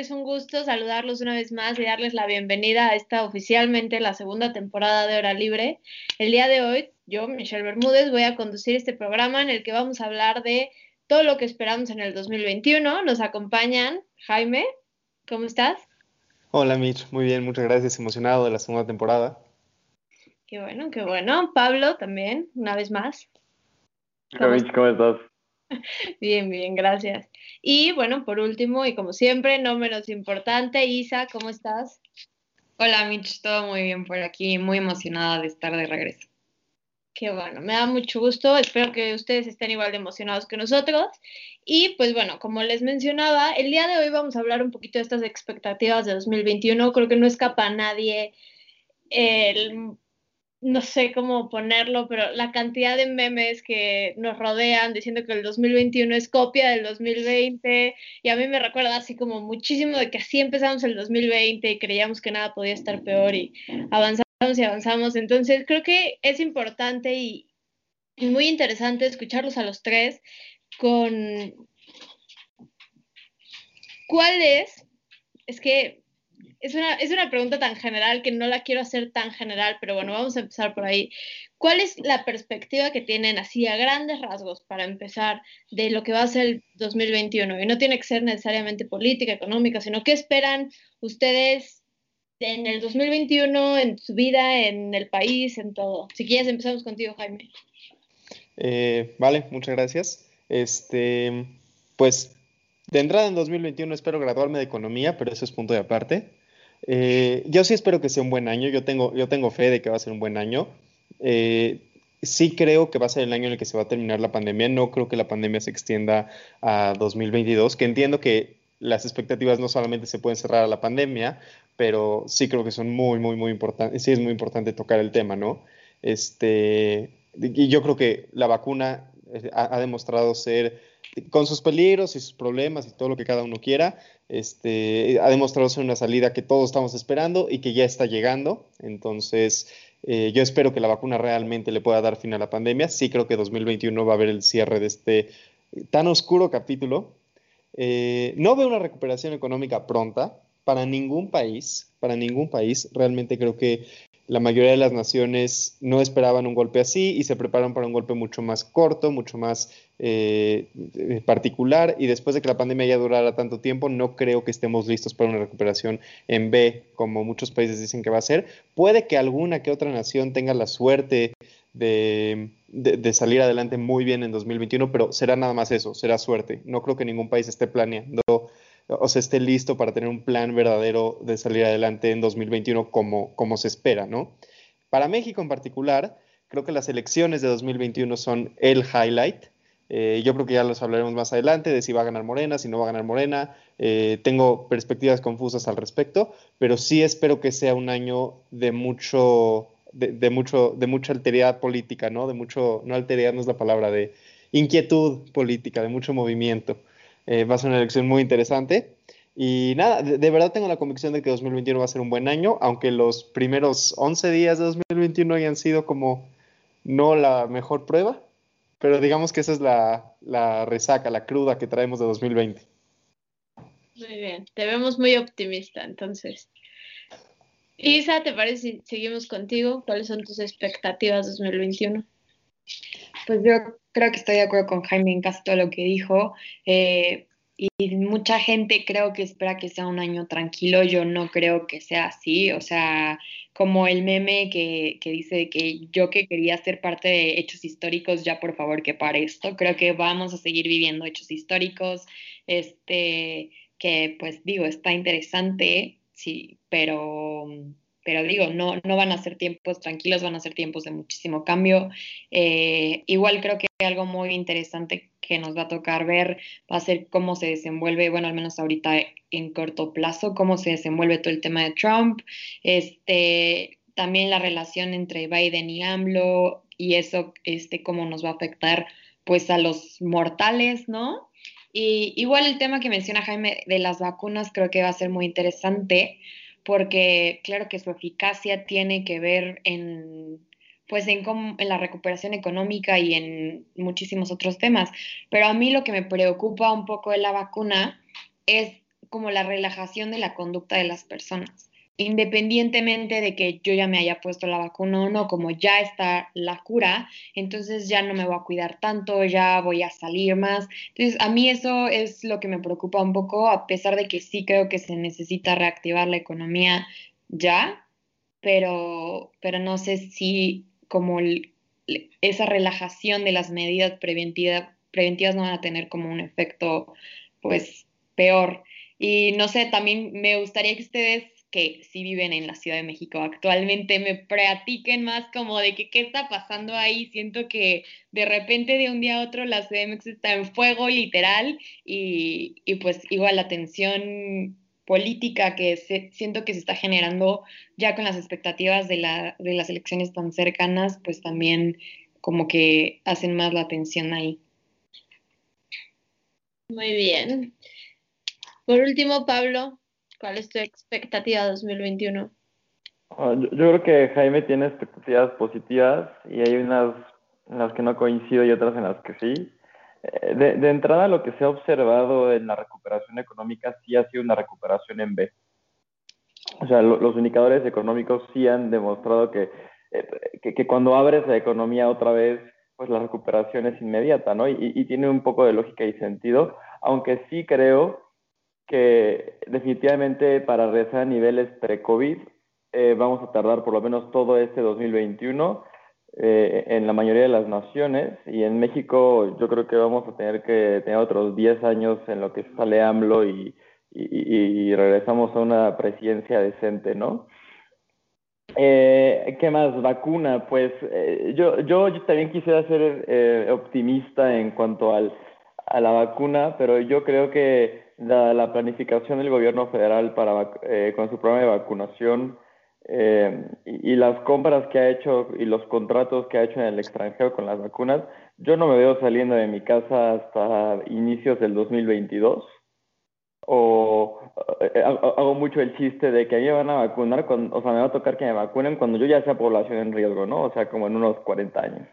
es un gusto saludarlos una vez más y darles la bienvenida a esta oficialmente la segunda temporada de Hora Libre. El día de hoy, yo, Michelle Bermúdez, voy a conducir este programa en el que vamos a hablar de todo lo que esperamos en el 2021. Nos acompañan Jaime, ¿cómo estás? Hola Mitch, muy bien, muchas gracias, emocionado de la segunda temporada. Qué bueno, qué bueno. Pablo también, una vez más. Hola Mitch, ¿cómo estás? Bien, bien, gracias. Y bueno, por último, y como siempre, no menos importante, Isa, ¿cómo estás? Hola Mitch, todo muy bien por aquí, muy emocionada de estar de regreso. Qué bueno, me da mucho gusto, espero que ustedes estén igual de emocionados que nosotros. Y pues bueno, como les mencionaba, el día de hoy vamos a hablar un poquito de estas expectativas de 2021, creo que no escapa a nadie el no sé cómo ponerlo, pero la cantidad de memes que nos rodean diciendo que el 2021 es copia del 2020 y a mí me recuerda así como muchísimo de que así empezamos el 2020 y creíamos que nada podía estar peor y avanzamos y avanzamos. Entonces creo que es importante y, muy interesante escucharlos a los tres con cuál es, es que es una, es una pregunta tan general que no la quiero hacer tan general, pero bueno, vamos a empezar por ahí. ¿Cuál es la perspectiva que tienen así a grandes rasgos para empezar de lo que va a ser el 2021? Y no tiene que ser necesariamente política, económica, sino qué esperan ustedes en el 2021, en su vida, en el país, en todo. Si quieres, empezamos contigo, Jaime. Eh, vale, muchas gracias. Este, pues de entrada en 2021 espero graduarme de economía, pero eso es punto de aparte. Eh, yo sí espero que sea un buen año, yo tengo, yo tengo fe de que va a ser un buen año. Eh, sí creo que va a ser el año en el que se va a terminar la pandemia, no creo que la pandemia se extienda a 2022, que entiendo que las expectativas no solamente se pueden cerrar a la pandemia, pero sí creo que son muy, muy, muy importantes, sí es muy importante tocar el tema, ¿no? Este, y yo creo que la vacuna eh, ha, ha demostrado ser con sus peligros y sus problemas y todo lo que cada uno quiera, este, ha demostrado ser una salida que todos estamos esperando y que ya está llegando. Entonces, eh, yo espero que la vacuna realmente le pueda dar fin a la pandemia. Sí creo que 2021 va a haber el cierre de este tan oscuro capítulo. Eh, no veo una recuperación económica pronta para ningún país, para ningún país. Realmente creo que la mayoría de las naciones no esperaban un golpe así y se prepararon para un golpe mucho más corto, mucho más eh, particular y después de que la pandemia ya durara tanto tiempo, no creo que estemos listos para una recuperación en B, como muchos países dicen que va a ser. Puede que alguna que otra nación tenga la suerte de, de, salir adelante muy bien en 2021, pero será nada más eso, será suerte. No creo que ningún país esté planeando o sea, esté listo para tener un plan verdadero de salir adelante en 2021 como, como se espera, ¿no? Para México en particular, creo que las elecciones de 2021 son el highlight. Eh, yo creo que ya los hablaremos más adelante de si va a ganar Morena, si no va a ganar Morena. Eh, tengo perspectivas confusas al respecto, pero sí espero que sea un año de mucho, de, de, mucho, de mucha alteridad política, ¿no? De mucho, no alteridad no es la palabra, de inquietud política, de mucho movimiento. Eh, va a ser una elección muy interesante. Y nada, de, verdad tengo la convicción de que 2021 va a ser un buen año, aunque los primeros 11 días de 2021 hayan sido como no la mejor prueba, pero digamos que esa es la, la resaca, la cruda que traemos de 2020. Muy bien, te vemos muy optimista entonces. Isa, ¿te parece si seguimos contigo? ¿Cuáles son tus expectativas 2021? Pues yo creo que estoy de acuerdo con Jaime en casi todo lo que dijo. Eh, y mucha gente creo que espera que sea un año tranquilo. Yo no creo que sea así. O sea, como el meme que, que dice que yo que quería ser parte de hechos históricos, ya por favor que pare esto. Creo que vamos a seguir viviendo hechos históricos. Este, que pues digo, está interesante, sí, pero pero digo, no, no van a ser tiempos tranquilos, van a ser tiempos de muchísimo cambio. Eh, igual creo que algo muy interesante que nos va a tocar ver va a ser cómo se desenvuelve, bueno, al menos ahorita en corto plazo, cómo se desenvuelve todo el tema de Trump. Este, también la relación entre Biden y AMLO y eso, este, cómo nos va a afectar pues a los mortales, ¿no? Y igual el tema que menciona Jaime de las vacunas creo que va a ser muy interesante porque claro que su eficacia tiene que ver en pues en, en la recuperación económica y en muchísimos otros temas. Pero a mí lo que me preocupa un poco de la vacuna es como la relajación de la conducta de las personas independientemente de que yo ya me haya puesto la vacuna o no, como ya está la cura, entonces ya no me voy a cuidar tanto, ya voy a salir más. Entonces, a mí eso es lo que me preocupa un poco, a pesar de que sí creo que se necesita reactivar la economía ya, pero, pero no sé si como esa relajación de las medidas preventivas, preventivas no van a tener como un efecto pues peor. Y no sé, también me gustaría que ustedes que sí viven en la Ciudad de México actualmente me platiquen más como de que qué está pasando ahí. Siento que de repente de un día a otro la CDMX está en fuego literal y, y pues igual la tensión política que se, siento que se está generando ya con las expectativas de, la, de las elecciones tan cercanas, pues también como que hacen más la tensión ahí. Muy bien. Por último, Pablo, ¿Cuál es tu expectativa 2021? Ah, yo, creo que Jaime tiene expectativas positivas y hay unas en las que no coincido y otras en las que sí. Eh, de, entrada, lo que se ha observado en la recuperación económica sí ha sido una recuperación en B. O sea, los indicadores económicos sí han demostrado que, eh, que, que, cuando abres la economía otra vez, pues la recuperación es inmediata, ¿no? Y, y tiene un poco de lógica y sentido, aunque sí creo que definitivamente para regresar a niveles pre-COVID eh, vamos a tardar por lo menos todo este 2021 eh, en la mayoría de las naciones y en México yo creo que vamos a tener que tener otros 10 años en lo que sale AMLO y, y, regresamos a una presidencia decente, ¿no? Eh, ¿Qué más? Vacuna. Pues yo, yo, yo, también quisiera ser optimista en cuanto al, a la vacuna, pero yo creo que la, planificación del gobierno federal para, eh, con su programa de vacunación eh, y, las compras que ha hecho y los contratos que ha hecho en el extranjero con las vacunas, yo no me veo saliendo de mi casa hasta inicios del 2022. O eh, hago mucho el chiste de que a mí me van a vacunar, o sea, me va a tocar que me vacunen cuando yo ya sea población en riesgo, ¿no? O sea, como en unos 40 años.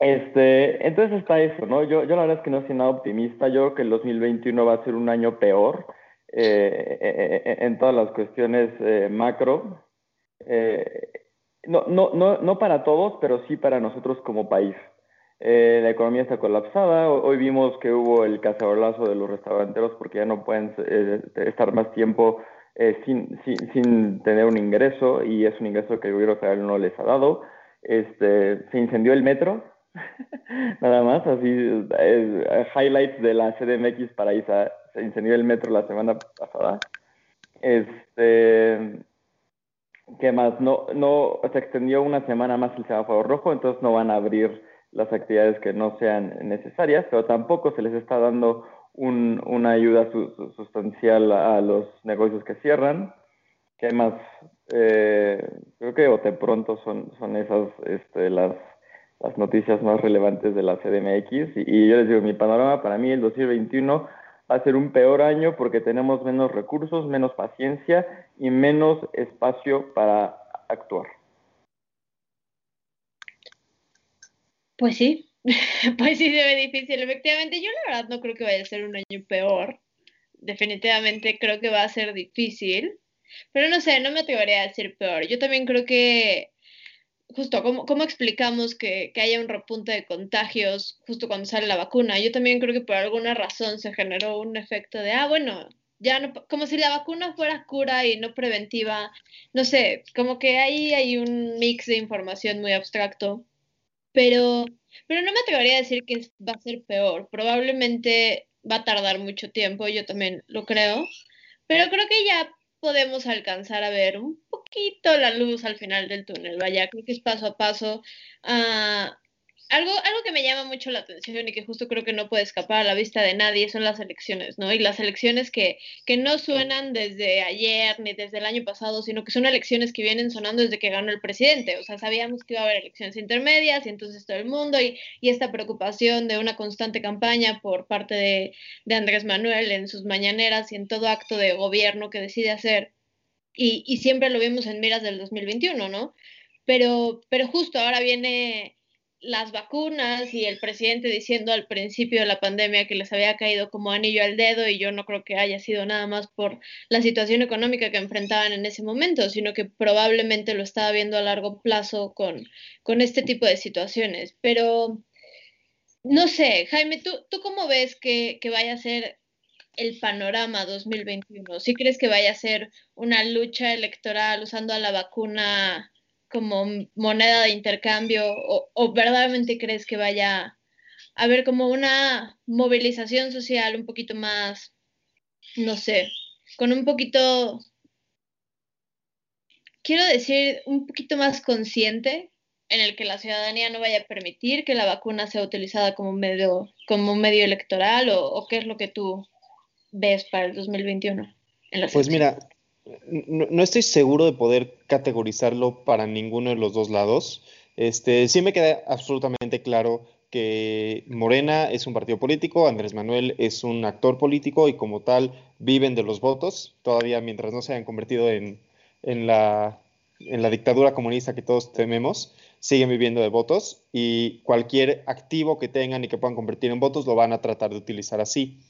Este, entonces está eso, ¿no? Yo, yo la verdad es que no soy nada optimista. Yo creo que el 2021 va a ser un año peor eh, eh, eh, en todas las cuestiones macro. no, no, no, no para todos, pero sí para nosotros como país. la economía está colapsada. Hoy vimos que hubo el cacerolazo de los restauranteros porque ya no pueden estar más tiempo sin, sin, sin, tener un ingreso y es un ingreso que el gobierno federal no les ha dado. Este, se incendió el metro, Nada más, así, eh, highlights de la CDMX para Isa. Se incendió el metro la semana pasada. Este, ¿qué más? No, no, se extendió una semana más el semáforo rojo, entonces no van a abrir las actividades que no sean necesarias, pero tampoco se les está dando un, una ayuda sustancial a los negocios que cierran. ¿Qué más? Eh, creo que bote pronto son, son esas este, las las noticias más relevantes de la CDMX. Y, yo les digo, mi panorama para mí el 2021 va a ser un peor año porque tenemos menos recursos, menos paciencia y menos espacio para actuar. Pues sí, pues sí se ve difícil. Efectivamente, yo la verdad no creo que vaya a ser un año peor. Definitivamente creo que va a ser difícil. Pero no sé, no me atrevería a decir peor. Yo también creo que justo, ¿cómo, cómo explicamos que, que, haya un repunte de contagios justo cuando sale la vacuna? Yo también creo que por alguna razón se generó un efecto de, ah, bueno, ya no, como si la vacuna fuera cura y no preventiva, no sé, como que ahí hay un mix de información muy abstracto, pero, pero no me atrevería a decir que va a ser peor, probablemente va a tardar mucho tiempo, yo también lo creo, pero creo que ya podemos alcanzar a ver un poquito la luz al final del túnel. Vaya, creo que es paso a paso. Ah, algo, algo que me llama mucho la atención y que justo creo que no puede escapar a la vista de nadie son las elecciones, ¿no? Y las elecciones que, que no suenan desde ayer ni desde el año pasado, sino que son elecciones que vienen sonando desde que ganó el presidente. O sea, sabíamos que iba a haber elecciones intermedias y entonces todo el mundo y, y esta preocupación de una constante campaña por parte de, de Andrés Manuel en sus mañaneras y en todo acto de gobierno que decide hacer. Y, y siempre lo vimos en miras del 2021, ¿no? Pero, pero justo ahora viene las vacunas y el presidente diciendo al principio de la pandemia que les había caído como anillo al dedo y yo no creo que haya sido nada más por la situación económica que enfrentaban en ese momento, sino que probablemente lo estaba viendo a largo plazo con, con este tipo de situaciones. Pero no sé, Jaime, ¿tú, tú cómo ves que, que vaya a ser el panorama 2021? ¿Sí crees que vaya a ser una lucha electoral usando a la vacuna como moneda de intercambio o, verdaderamente crees que vaya a haber como una movilización social un poquito más, no sé, con un poquito, quiero decir, un poquito más consciente en el que la ciudadanía no vaya a permitir que la vacuna sea utilizada como medio, como medio electoral o, qué es lo que tú ves para el 2021? En la pues mira, no, estoy seguro de poder categorizarlo para ninguno de los dos lados. Este, sí me queda absolutamente claro que Morena es un partido político, Andrés Manuel es un actor político y como tal viven de los votos, todavía mientras no se hayan convertido en, en, la, en la dictadura comunista que todos tememos, siguen viviendo de votos y cualquier activo que tengan y que puedan convertir en votos lo van a tratar de utilizar así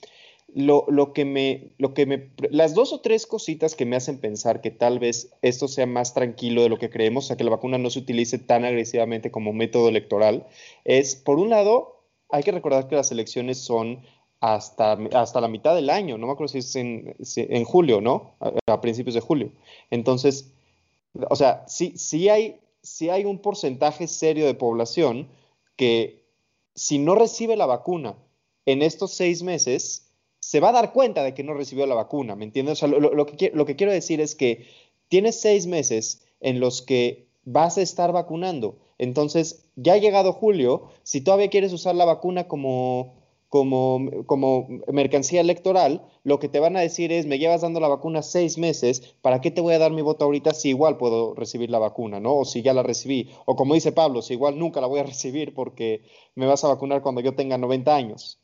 lo, lo, que me, lo que me, las dos o tres cositas que me hacen pensar que tal vez esto sea más tranquilo de lo que creemos, o sea, que la vacuna no se utilice tan agresivamente como método electoral, es, por un lado, hay que recordar que las elecciones son hasta, hasta la mitad del año, no me acuerdo si es en, en julio, ¿no? A, a, principios de julio. Entonces, o sea, sí, sí, hay, sí hay un porcentaje serio de población que si no recibe la vacuna en estos seis meses, se va a dar cuenta de que no recibió la vacuna, ¿me entiendes? O sea, lo, que, lo que quiero decir es que tienes seis meses en los que vas a estar vacunando. Entonces, ya ha llegado julio, si todavía quieres usar la vacuna como, como, como mercancía electoral, lo que te van a decir es, me llevas dando la vacuna seis meses, ¿para qué te voy a dar mi voto ahorita si igual puedo recibir la vacuna, ¿no? O si ya la recibí. O como dice Pablo, si igual nunca la voy a recibir porque me vas a vacunar cuando yo tenga 90 años.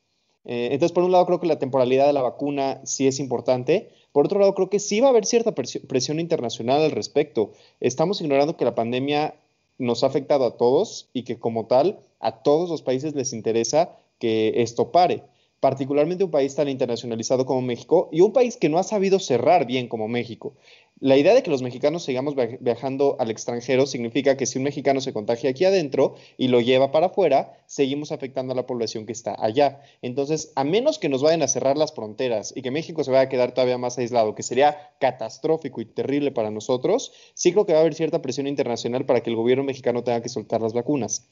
Eh, entonces, por un lado, creo que la temporalidad de la vacuna sí es importante. Por otro lado, creo que sí va a haber cierta presión internacional al respecto. Estamos ignorando que la pandemia nos ha afectado a todos y que como tal a todos los países les interesa que esto pare particularmente un país tan internacionalizado como México y un país que no ha sabido cerrar bien como México. La idea de que los mexicanos sigamos viajando al extranjero significa que si un mexicano se contagia aquí adentro y lo lleva para afuera, seguimos afectando a la población que está allá. Entonces, a menos que nos vayan a cerrar las fronteras y que México se vaya a quedar todavía más aislado, que sería catastrófico y terrible para nosotros, sí creo que va a haber cierta presión internacional para que el gobierno mexicano tenga que soltar las vacunas.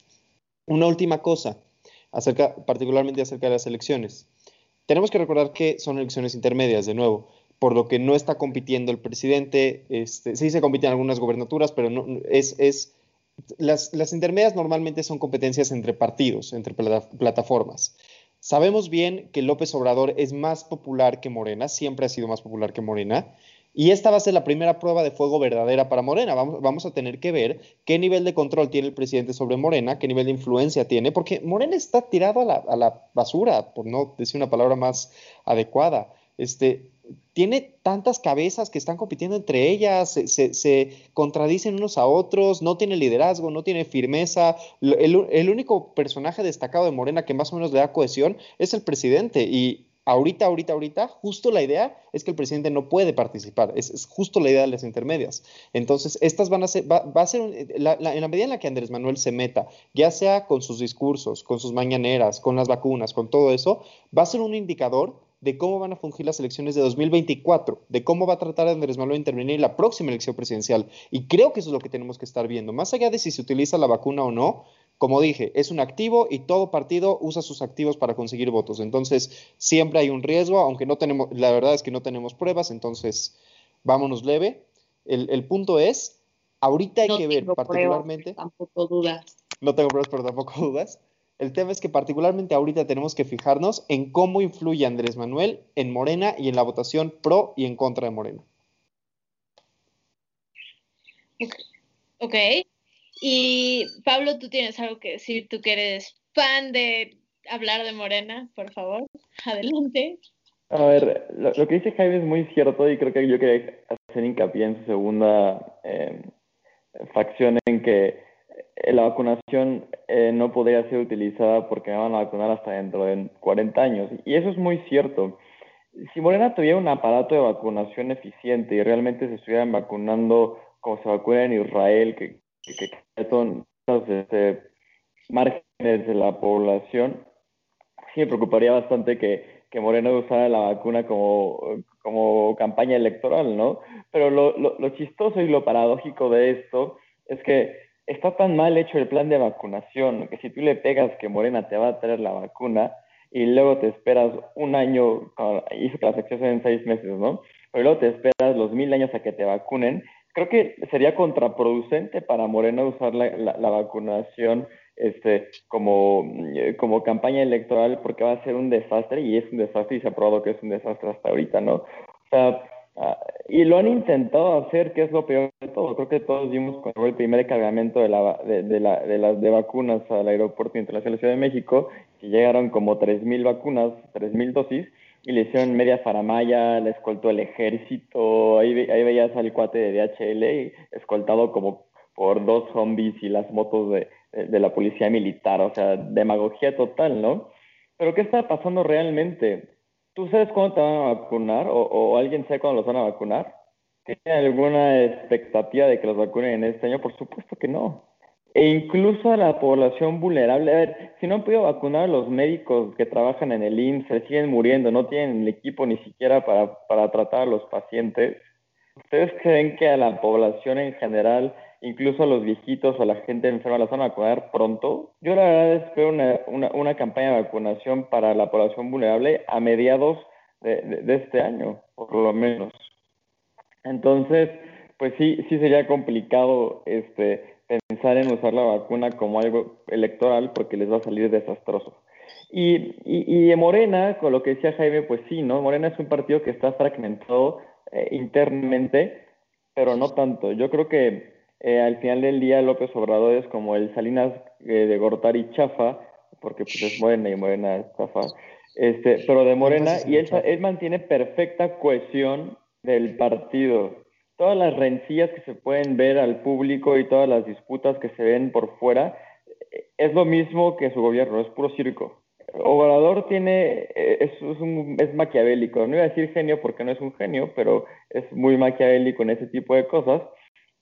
Una última cosa acerca, particularmente acerca de las elecciones. Tenemos que recordar que son elecciones intermedias, de nuevo, por lo que no está compitiendo el presidente, este, sí se compiten algunas gobernaturas, pero no, es, es las, intermedias normalmente son competencias entre partidos, entre plata, plataformas. Sabemos bien que López Obrador es más popular que Morena, siempre ha sido más popular que Morena, y esta va a ser la primera prueba de fuego verdadera para Morena. Vamos, a tener que ver qué nivel de control tiene el presidente sobre Morena, qué nivel de influencia tiene, porque Morena está tirado a la, basura, por no decir una palabra más adecuada. Este, tiene tantas cabezas que están compitiendo entre ellas, se, contradicen unos a otros, no tiene liderazgo, no tiene firmeza. El, el único personaje destacado de Morena que más o menos le da cohesión es el presidente y ahorita, ahorita, ahorita, justo la idea es que el presidente no puede participar, es, es justo la idea de las intermedias. Entonces, estas van a ser, va, a ser, la, en la medida en la que Andrés Manuel se meta, ya sea con sus discursos, con sus mañaneras, con las vacunas, con todo eso, va a ser un indicador de cómo van a fungir las elecciones de 2024, de cómo va a tratar Andrés Manuel de intervenir en la próxima elección presidencial. Y creo que eso es lo que tenemos que estar viendo. Más allá de si se utiliza la vacuna o no, como dije, es un activo y todo partido usa sus activos para conseguir votos. Entonces, siempre hay un riesgo, aunque no tenemos, la verdad es que no tenemos pruebas, entonces vámonos leve. El, el punto es, ahorita hay no que ver particularmente. Pruebas, tampoco dudas. No tengo pruebas, pero tampoco dudas. El tema es que particularmente ahorita tenemos que fijarnos en cómo influye Andrés Manuel en Morena y en la votación pro y en contra de Morena. Ok. Y Pablo, tú tienes algo que decir, tú que eres fan de hablar de Morena, por favor, adelante. A ver, lo, que dice Jaime es muy cierto y creo que yo quería hacer hincapié en su segunda eh, facción en que eh, la vacunación eh, no podría ser utilizada porque me van a vacunar hasta dentro de 40 años. Y eso es muy cierto. Si Morena tuviera un aparato de vacunación eficiente y realmente se estuvieran vacunando como se vacuna en Israel, que, que, son este, márgenes de la población, sí me preocuparía bastante que, que Morena usara la vacuna como, como campaña electoral, ¿no? Pero lo, lo, lo chistoso y lo paradójico de esto es que está tan mal hecho el plan de vacunación que si tú le pegas que Morena te va a traer la vacuna y luego te esperas un año, hizo que las acciones en seis meses, ¿no? Pero luego te esperas los mil años a que te vacunen, creo que sería contraproducente para Morena usar la, la, vacunación este, como, como campaña electoral porque va a ser un desastre y es un desastre y se ha probado que es un desastre hasta ahorita, ¿no? O sea, Ah, y lo han intentado hacer, que es lo peor de todo. Creo que todos vimos cuando fue el primer cargamento de, la, de, de, la, de las de vacunas al aeropuerto internacional de Ciudad de México, que llegaron como 3.000 vacunas, 3.000 dosis, y le hicieron media faramaya, le escoltó el ejército, ahí, ahí veías al cuate de DHL escoltado como por dos zombies y las motos de, de la policía militar, o sea, demagogía total, ¿no? Pero ¿qué está pasando realmente? ¿Tú sabes cuándo te van a vacunar o, alguien sabe cuándo los van a vacunar? ¿Tiene alguna expectativa de que los vacunen en este año? Por supuesto que no. E incluso a la población vulnerable. A ver, si no han podido vacunar a los médicos que trabajan en el IMSS, siguen muriendo, no tienen el equipo ni siquiera para, para tratar a los pacientes. ¿Ustedes creen que a la población en general incluso a los viejitos o a la gente enferma la van a vacunar pronto. Yo la verdad espero una, una, una campaña de vacunación para la población vulnerable a mediados de, de, este año, por lo menos. Entonces, pues sí, sí sería complicado este, en usar la vacuna como algo electoral porque les va a salir desastroso. Y, y, y Morena, con lo que decía Jaime, pues sí, ¿no? Morena es un partido que está fragmentado eh, internamente, pero no tanto. Yo creo que eh, al final del día López Obrador es como el Salinas eh, de Gortari Chafa, porque pues es Morena y Morena es Chafa, este, pero de Morena, y él, él mantiene perfecta cohesión del partido. Todas las rencillas que se pueden ver al público y todas las disputas que se ven por fuera, eh, es lo mismo que su gobierno, es puro circo. Obrador tiene, es, es, un, es maquiavélico, no iba a decir genio porque no es un genio, pero es muy maquiavélico en ese tipo de cosas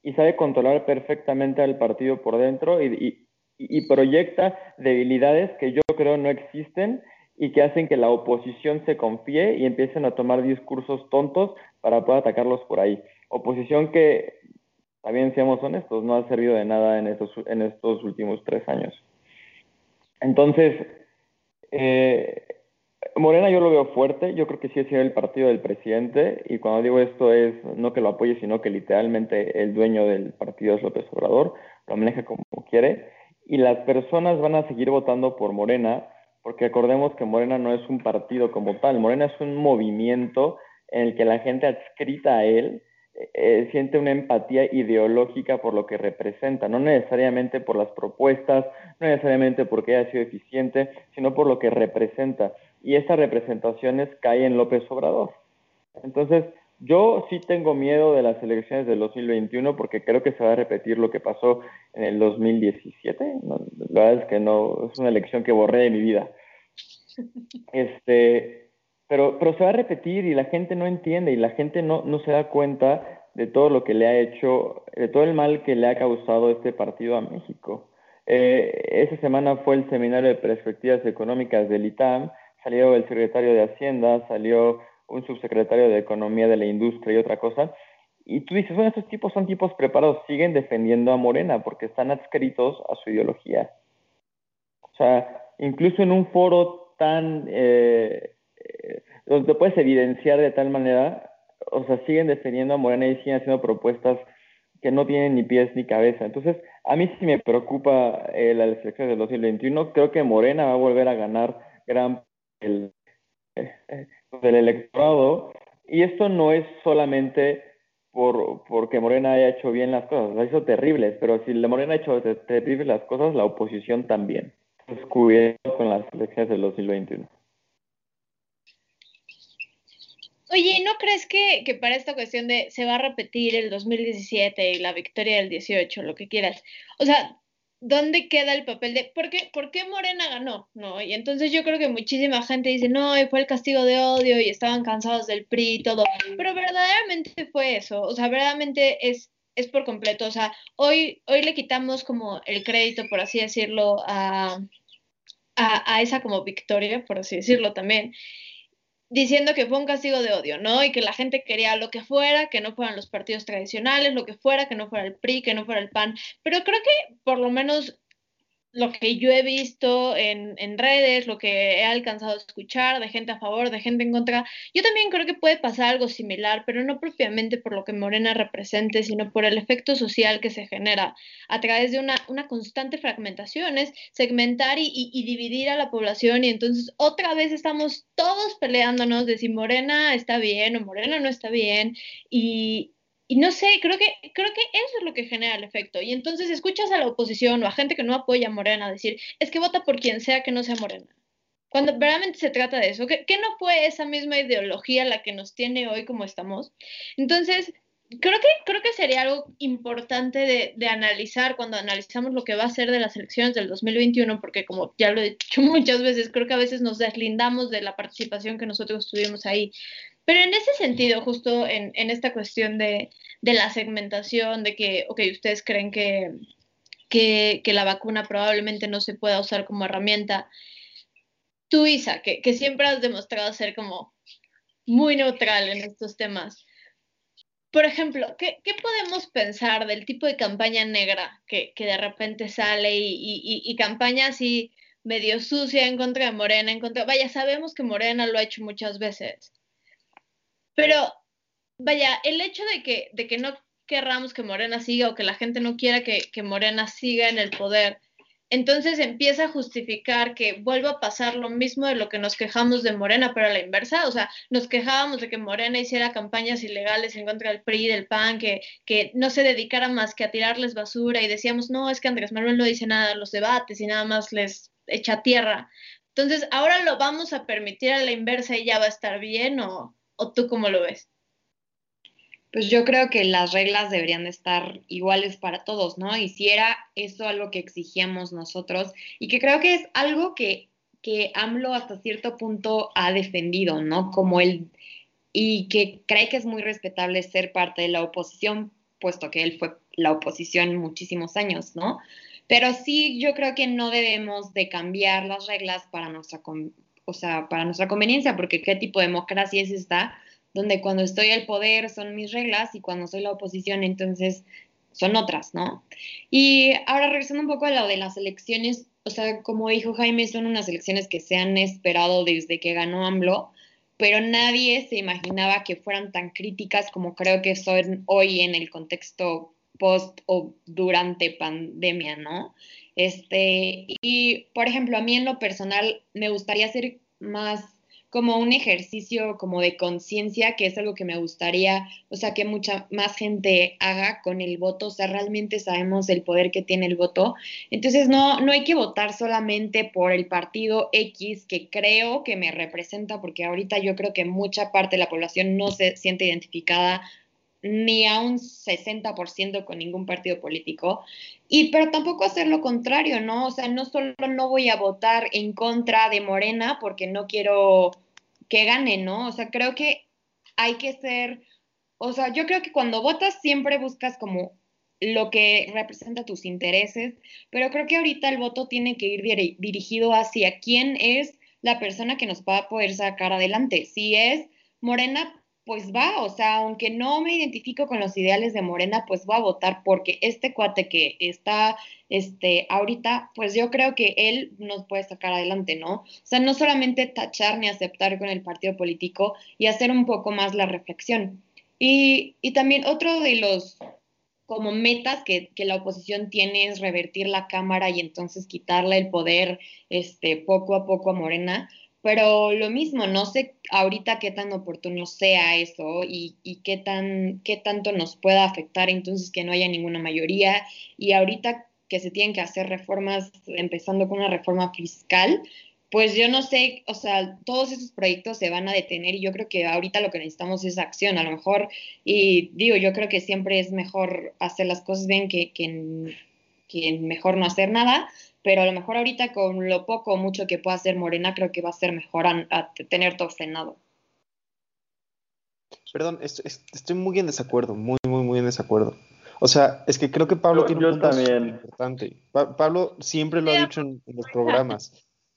y sabe controlar perfectamente al partido por dentro y, y, proyecta debilidades que yo creo no existen y que hacen que la oposición se confíe y empiecen a tomar discursos tontos para poder atacarlos por ahí. Oposición que, también seamos honestos, no ha servido de nada en estos, en estos últimos tres años. Entonces, eh, Morena yo lo veo fuerte, yo creo que sí sido el partido del presidente y cuando digo esto es no que lo apoye, sino que literalmente el dueño del partido es López Obrador, lo maneja como quiere y las personas van a seguir votando por Morena porque acordemos que Morena no es un partido como tal, Morena es un movimiento en el que la gente adscrita a él eh, siente una empatía ideológica por lo que representa, no necesariamente por las propuestas, no necesariamente porque haya sido eficiente, sino por lo que representa y estas representaciones caen en López Obrador. Entonces, yo sí tengo miedo de las elecciones del 2021 porque creo que se va a repetir lo que pasó en el 2017. la verdad es que no, es una elección que borré de mi vida. Este, pero, pero se va a repetir y la gente no entiende y la gente no, no se da cuenta de todo lo que le ha hecho, de todo el mal que le ha causado este partido a México. Eh, esa semana fue el seminario de perspectivas económicas del ITAM salió el secretario de Hacienda, salió un subsecretario de Economía de la Industria y otra cosa. Y tú dices, bueno, estos tipos son tipos preparados, siguen defendiendo a Morena porque están adscritos a su ideología. O sea, incluso en un foro tan, eh, eh, donde puedes evidenciar de tal manera, o sea, siguen defendiendo a Morena y siguen haciendo propuestas que no tienen ni pies ni cabeza. Entonces, A mí sí me preocupa eh, la elección del 2021. Creo que Morena va a volver a ganar gran el, eh, del electorado. Y esto no es solamente por porque Morena haya hecho bien las cosas, ha hecho terribles, pero si la Morena ha hecho terribles las cosas, la oposición también. Con las elecciones del 2021. Oye, ¿no crees que, para esta cuestión de se va a repetir el 2017 y la victoria del 18, lo que quieras? O sea, ¿dónde queda el papel de por qué, por qué Morena ganó? ¿No? Y entonces yo creo que muchísima gente dice, no, fue el castigo de odio y estaban cansados del PRI y todo. Pero verdaderamente fue eso. O sea, verdaderamente es, es por completo. O sea, hoy, hoy le quitamos como el crédito, por así decirlo, a, a esa como victoria, por así decirlo también diciendo que fue un castigo de odio, ¿no? Y que la gente quería lo que fuera, que no fueran los partidos tradicionales, lo que fuera, que no fuera el PRI, que no fuera el PAN. Pero creo que por lo menos lo que yo he visto en, en, redes, lo que he alcanzado a escuchar de gente a favor, de gente en contra, yo también creo que puede pasar algo similar, pero no propiamente por lo que Morena represente, sino por el efecto social que se genera a través de una, una constante fragmentación, es segmentar y, y, y dividir a la población y entonces otra vez estamos todos peleándonos de si Morena está bien o Morena no está bien y, y no sé, creo que, creo que eso es lo que genera el efecto. Y entonces escuchas a la oposición o a gente que no apoya a Morena decir, es que vota por quien sea que no sea Morena. Cuando verdaderamente se trata de eso, que no fue esa misma ideología la que nos tiene hoy como estamos. Entonces, creo que, creo que sería algo importante de, de, analizar cuando analizamos lo que va a ser de las elecciones del 2021, porque como ya lo he dicho muchas veces, creo que a veces nos deslindamos de la participación que nosotros tuvimos ahí. Pero en ese sentido, justo en, esta cuestión de, la segmentación, de que, ok, ustedes creen que, la vacuna probablemente no se pueda usar como herramienta, tú, Isa, que, siempre has demostrado ser como muy neutral en estos temas, por ejemplo, ¿qué, ¿qué, podemos pensar del tipo de campaña negra que, que de repente sale y, y, y, campaña así medio sucia en contra de Morena, en contra, vaya, sabemos que Morena lo ha hecho muchas veces, pero, vaya, el hecho de que, de que no querramos que Morena siga o que la gente no quiera que, que Morena siga en el poder, entonces empieza a justificar que vuelva a pasar lo mismo de lo que nos quejamos de Morena, pero a la inversa, o sea, nos quejábamos de que Morena hiciera campañas ilegales en contra del PRI, del PAN, que, que no se dedicara más que a tirarles basura y decíamos, no, es que Andrés Manuel no dice nada en los debates y nada más les echa tierra. Entonces, ahora lo vamos a permitir a la inversa y ya va a estar bien o, ¿O tú cómo lo ves? Pues yo creo que las reglas deberían de estar iguales para todos, ¿no? Y si era eso algo que exigíamos nosotros y que creo que es algo que, que AMLO hasta cierto punto ha defendido, ¿no? Como él, y que cree que es muy respetable ser parte de la oposición, puesto que él fue la oposición muchísimos años, ¿no? Pero sí, yo creo que no debemos de cambiar las reglas para nuestra, o sea, para nuestra conveniencia, porque qué tipo de democracia es esta, donde cuando estoy al poder son mis reglas y cuando soy la oposición entonces son otras, ¿no? Y ahora regresando un poco a lo de las elecciones, o sea, como dijo Jaime, son unas elecciones que se han esperado desde que ganó AMLO, pero nadie se imaginaba que fueran tan críticas como creo que son hoy en el contexto post o durante pandemia, ¿no? Este, y por ejemplo, a mí en lo personal me gustaría hacer más como un ejercicio como de conciencia, que es algo que me gustaría, o sea, que mucha más gente haga con el voto, o sea, realmente sabemos el poder que tiene el voto. Entonces, no, no hay que votar solamente por el partido X que creo que me representa, porque ahorita yo creo que mucha parte de la población no se siente identificada ni a un 60% con ningún partido político. Y pero tampoco hacer lo contrario, ¿no? O sea, no solo no voy a votar en contra de Morena porque no quiero que gane, ¿no? O sea, creo que hay que ser, o sea, yo creo que cuando votas siempre buscas como lo que representa tus intereses, pero creo que ahorita el voto tiene que ir dirigido hacia quién es la persona que nos va a poder sacar adelante. Si es Morena, pues va, o sea, aunque no me identifico con los ideales de Morena, pues voy a votar porque este cuate que está este ahorita, pues yo creo que él nos puede sacar adelante, ¿no? O sea, no solamente tachar ni aceptar con el partido político y hacer un poco más la reflexión. Y, y también otro de los como metas que, que, la oposición tiene es revertir la Cámara y entonces quitarle el poder este, poco a poco a Morena. Pero lo mismo, no sé ahorita qué tan oportuno sea eso y, y qué, tan, qué tanto nos pueda afectar entonces que no haya ninguna mayoría. Y ahorita que se tienen que hacer reformas, empezando con una reforma fiscal, pues yo no sé, o sea, todos esos proyectos se van a detener y yo creo que ahorita lo que necesitamos es acción, a lo mejor, y digo, yo creo que siempre es mejor hacer las cosas bien que, que, que mejor no hacer nada, pero a lo mejor ahorita con lo poco o mucho que pueda hacer Morena, creo que va a ser mejor a, tener todo frenado. Perdón, estoy muy en desacuerdo, muy, muy, muy en desacuerdo. O sea, es que creo que Pablo tiene un punto importante. Pablo siempre lo ha dicho en los programas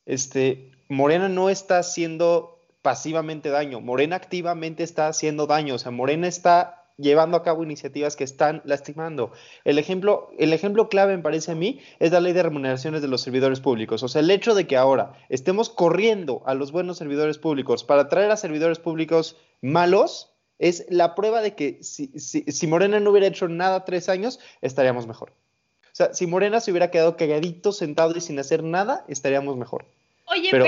este, Morena no está haciendo pasivamente daño, Morena activamente está haciendo daño, o sea, Morena está llevando a cabo iniciativas que están lastimando. El ejemplo, el ejemplo clave, me parece a mí, es la ley de remuneraciones de los servidores públicos. O sea, el hecho de que ahora estemos corriendo a los buenos servidores públicos para traer a servidores públicos malos, es la prueba de que si, si Morena no hubiera hecho nada tres años, estaríamos mejor. O sea, si Morena se hubiera quedado cagadito, sentado y sin hacer nada, estaríamos mejor. Oye, pero,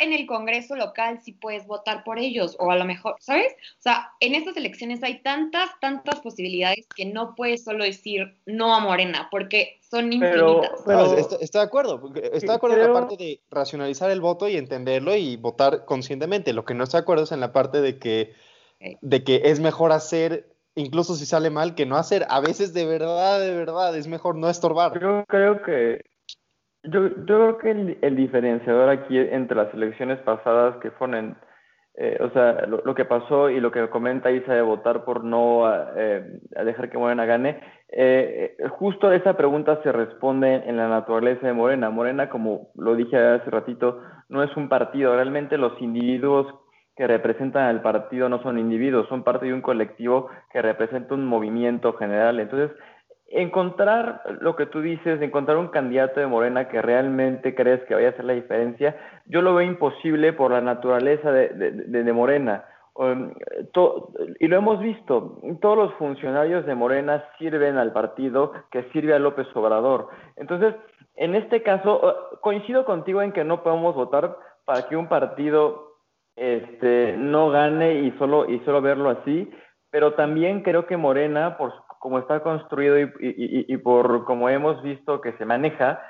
en el Congreso local sí puedes votar por ellos, o a lo mejor, ¿sabes? O sea, en estas elecciones hay tantas, tantas posibilidades que no puedes solo decir no a Morena, porque son infinitas. Pero, está, de acuerdo, está de acuerdo en la parte de racionalizar el voto y entenderlo y votar conscientemente. Lo que no está de acuerdo es en la parte de que, de que es mejor hacer incluso si sale mal, que no hacer. A veces de verdad, de verdad, es mejor no estorbar. Yo creo que, yo, yo creo que el, diferenciador aquí entre las elecciones pasadas que fueron, eh, o sea, lo, que pasó y lo que comenta Isa de votar por no eh, dejar que Morena gane, eh, justo esa pregunta se responde en la naturaleza de Morena. Morena, como lo dije hace ratito, no es un partido, realmente los individuos que representan al partido no son individuos, son parte de un colectivo que representa un movimiento general. Entonces, encontrar lo que tú dices, encontrar un candidato de Morena que realmente crees que vaya a hacer la diferencia, yo lo veo imposible por la naturaleza de, de, Morena. Um, y lo hemos visto, todos los funcionarios de Morena sirven al partido que sirve a López Obrador. Entonces, en este caso, uh, coincido contigo en que no podemos votar para que un partido este, no gane y solo, y solo verlo así, pero también creo que Morena, por como está construido y, por como hemos visto que se maneja,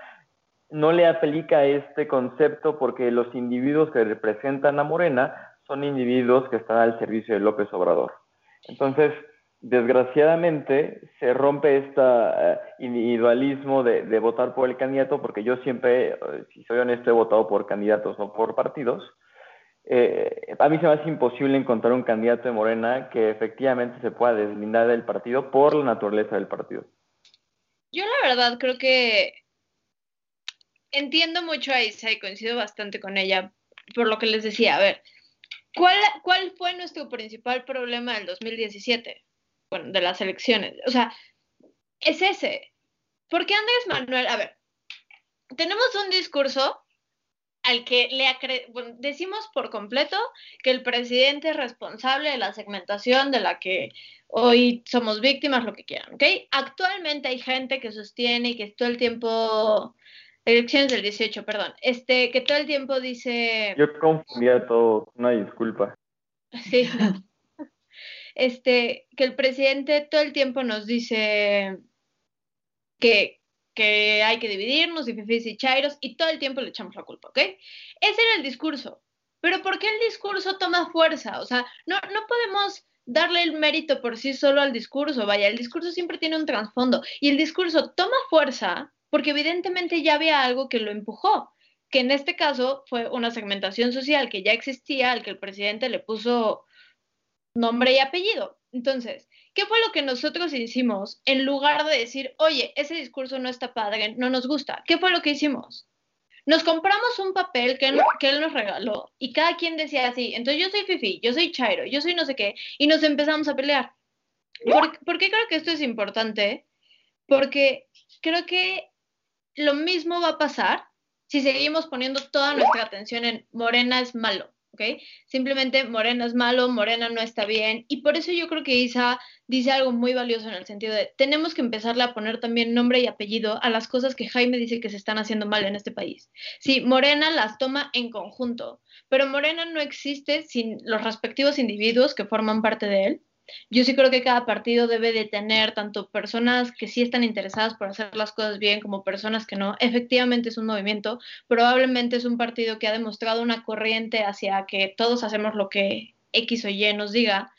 no le aplica este concepto porque los individuos que representan a Morena son individuos que están al servicio de López Obrador. Entonces, desgraciadamente, se rompe este individualismo de, de, votar por el candidato, porque yo siempre, eh, si soy honesto, he votado por candidatos, no por partidos. Eh, a mí se me hace imposible encontrar un candidato de Morena que efectivamente se pueda deslindar del partido por la naturaleza del partido. Yo la verdad creo que entiendo mucho a Isa y coincido bastante con ella por lo que les decía. A ver, ¿cuál, cuál fue nuestro principal problema del 2017? Bueno, de las elecciones. O sea, es ese. Porque Andrés Manuel, a ver, tenemos un discurso al que le decimos por completo que el presidente es responsable de la segmentación de la que hoy somos víctimas, lo que quieran, ¿ok? Actualmente hay gente que sostiene y que todo el tiempo, elecciones del 18, perdón, este, que todo el tiempo dice... Yo confundía todo, una disculpa. Sí. Este, que el presidente todo el tiempo nos dice que, que hay que dividirnos y fifis y chairos y todo el tiempo le echamos la culpa, ¿ok? Ese era el discurso. Pero ¿por qué el discurso toma fuerza? O sea, no, no podemos darle el mérito por sí solo al discurso. Vaya, el discurso siempre tiene un trasfondo y el discurso toma fuerza porque evidentemente ya había algo que lo empujó, que en este caso fue una segmentación social que ya existía, al que el presidente le puso nombre y apellido. Entonces, ¿Qué fue lo que nosotros hicimos en lugar de decir, oye, ese discurso no está padre, no nos gusta? ¿Qué fue lo que hicimos? Nos compramos un papel que, él nos regaló y cada quien decía así, entonces yo soy Fifi, yo soy Chairo, yo soy no sé qué, y nos empezamos a pelear. ¿Por, qué creo que esto es importante? Porque creo que lo mismo va a pasar si seguimos poniendo toda nuestra atención en Morena es malo, Simplemente Morena es malo, Morena no está bien, y por eso yo creo que Isa dice algo muy valioso en el sentido de, tenemos que empezarle a poner también nombre y apellido a las cosas que Jaime dice que se están haciendo mal en este país. Sí, Morena las toma en conjunto, pero Morena no existe sin los respectivos individuos que forman parte de él. Yo sí creo que cada partido debe de tener tanto personas que sí están interesadas por hacer las cosas bien como personas que no. Efectivamente es un movimiento, probablemente es un partido que ha demostrado una corriente hacia que todos hacemos lo que X o Y nos diga.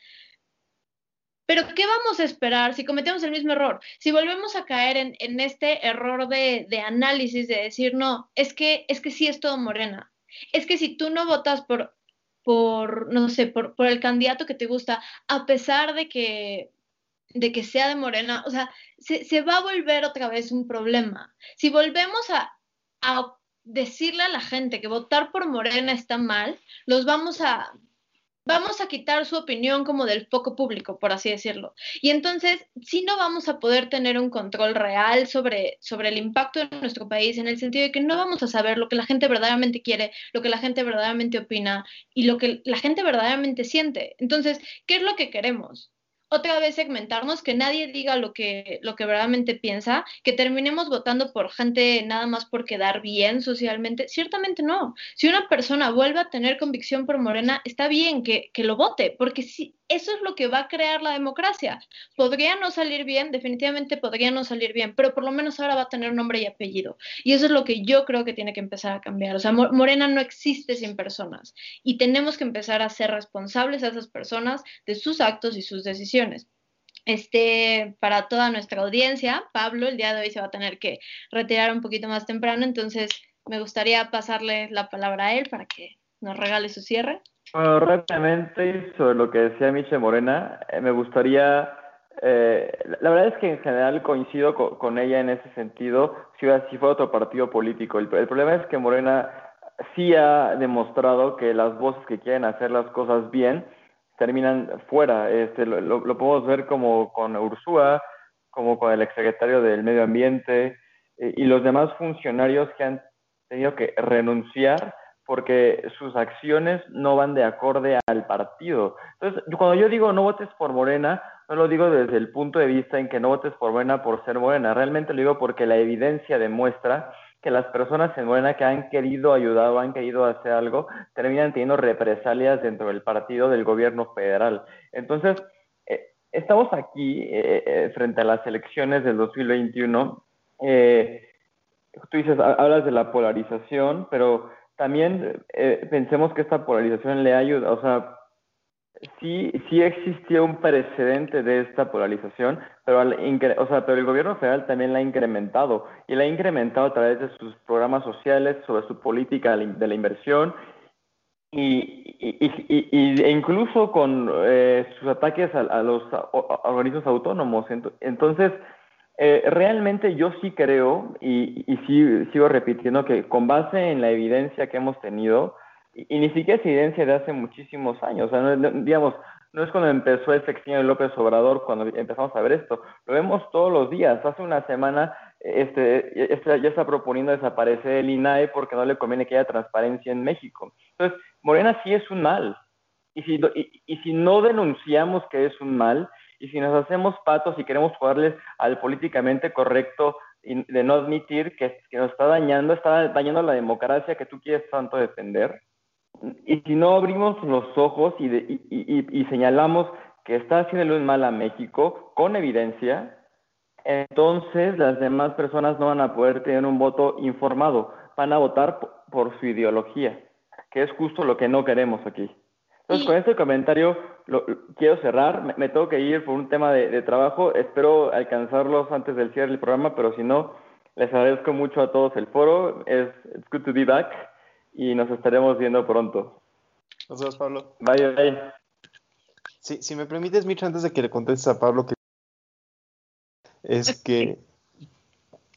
Pero ¿qué vamos a esperar si cometemos el mismo error? Si volvemos a caer en, este error de, de, análisis, de decir, no, es que, es que sí es todo morena. Es que si tú no votas por por, no sé, por, por el candidato que te gusta, a pesar de que, de que sea de Morena, o sea, se, se va a volver otra vez un problema. Si volvemos a, a decirle a la gente que votar por Morena está mal, los vamos a, vamos a quitar su opinión como del foco público, por así decirlo. Y entonces, sí no vamos a poder tener un control real sobre, sobre el impacto de nuestro país, en el sentido de que no vamos a saber lo que la gente verdaderamente quiere, lo que la gente verdaderamente opina y lo que la gente verdaderamente siente. Entonces, ¿qué es lo que queremos? Otra vez segmentarnos, que nadie diga lo que, lo que verdaderamente piensa, que terminemos votando por gente nada más por quedar bien socialmente. Ciertamente no. Si una persona vuelve a tener convicción por Morena, está bien que, que lo vote, porque si, eso es lo que va a crear la democracia. Podría no salir bien, definitivamente podría no salir bien, pero por lo menos ahora va a tener nombre y apellido. Y eso es lo que yo creo que tiene que empezar a cambiar. O sea, Morena no existe sin personas y tenemos que empezar a ser responsables a esas personas de sus actos y sus Este, para toda nuestra audiencia, Pablo el día de hoy se va a tener que retirar un poquito más temprano, entonces me gustaría pasarle la palabra a él para que nos regale su cierre. Bueno, rápidamente sobre lo que decía Miche Morena, eh, me gustaría, eh, la verdad es que en general coincido co con, ella en ese sentido, si, si fuera otro partido político. El, el, problema es que Morena sí ha demostrado que las voces que quieren hacer las cosas bien terminan fuera. Este, lo, lo, podemos ver como con Ursúa, como con el exsecretario del Medio Ambiente eh, y los demás funcionarios que han tenido que renunciar porque sus acciones no van de acorde al partido. Entonces, cuando yo digo no votes por Morena, no lo digo desde el punto de vista en que no votes por Morena por ser Morena, realmente lo digo porque la evidencia demuestra que las personas en Morena que han querido ayudar o han querido hacer algo terminan teniendo represalias dentro del partido del gobierno federal. Entonces, eh, estamos aquí eh, eh, frente a las elecciones del 2021. tú dices, hablas de la polarización, pero también eh, pensemos que esta polarización le ayuda, o sea, sí, sí existía un precedente de esta polarización, pero, al, o sea, pero el gobierno federal también la ha incrementado y la ha incrementado a través de sus programas sociales, sobre su política de la inversión y, e incluso con eh, sus ataques a, a los organismos autónomos. Entonces, eh, realmente yo sí creo y, y sí, sigo repitiendo que con base en la evidencia que hemos tenido, y, ni siquiera es evidencia de hace muchísimos años, o sea, no, digamos, no es cuando empezó el sexenio de López Obrador cuando empezamos a ver esto, lo vemos todos los días. Hace una semana este, este, ya está proponiendo desaparecer el INAE porque no le conviene que haya transparencia en México. Entonces, Morena sí es un mal. Y si, y, y si no denunciamos que es un mal, y si nos hacemos patos y queremos jugarles al políticamente correcto de no admitir que, que nos está dañando, está dañando la democracia que tú quieres tanto defender, y si no abrimos los ojos y, de, y, y, y señalamos que está haciendo un mal a México con evidencia, entonces las demás personas no van a poder tener un voto informado, van a votar por, su ideología, que es justo lo que no queremos aquí. Entonces, con este comentario lo, quiero cerrar. Me, me, tengo que ir por un tema de, de, trabajo. Espero alcanzarlos antes del cierre del programa, pero si no, les agradezco mucho a todos el foro. Es it's good to be back y nos estaremos viendo pronto. Nos vemos, Pablo. Bye, bye. Sí, si me permites, Mitch, antes de que le contestes a Pablo, que es que...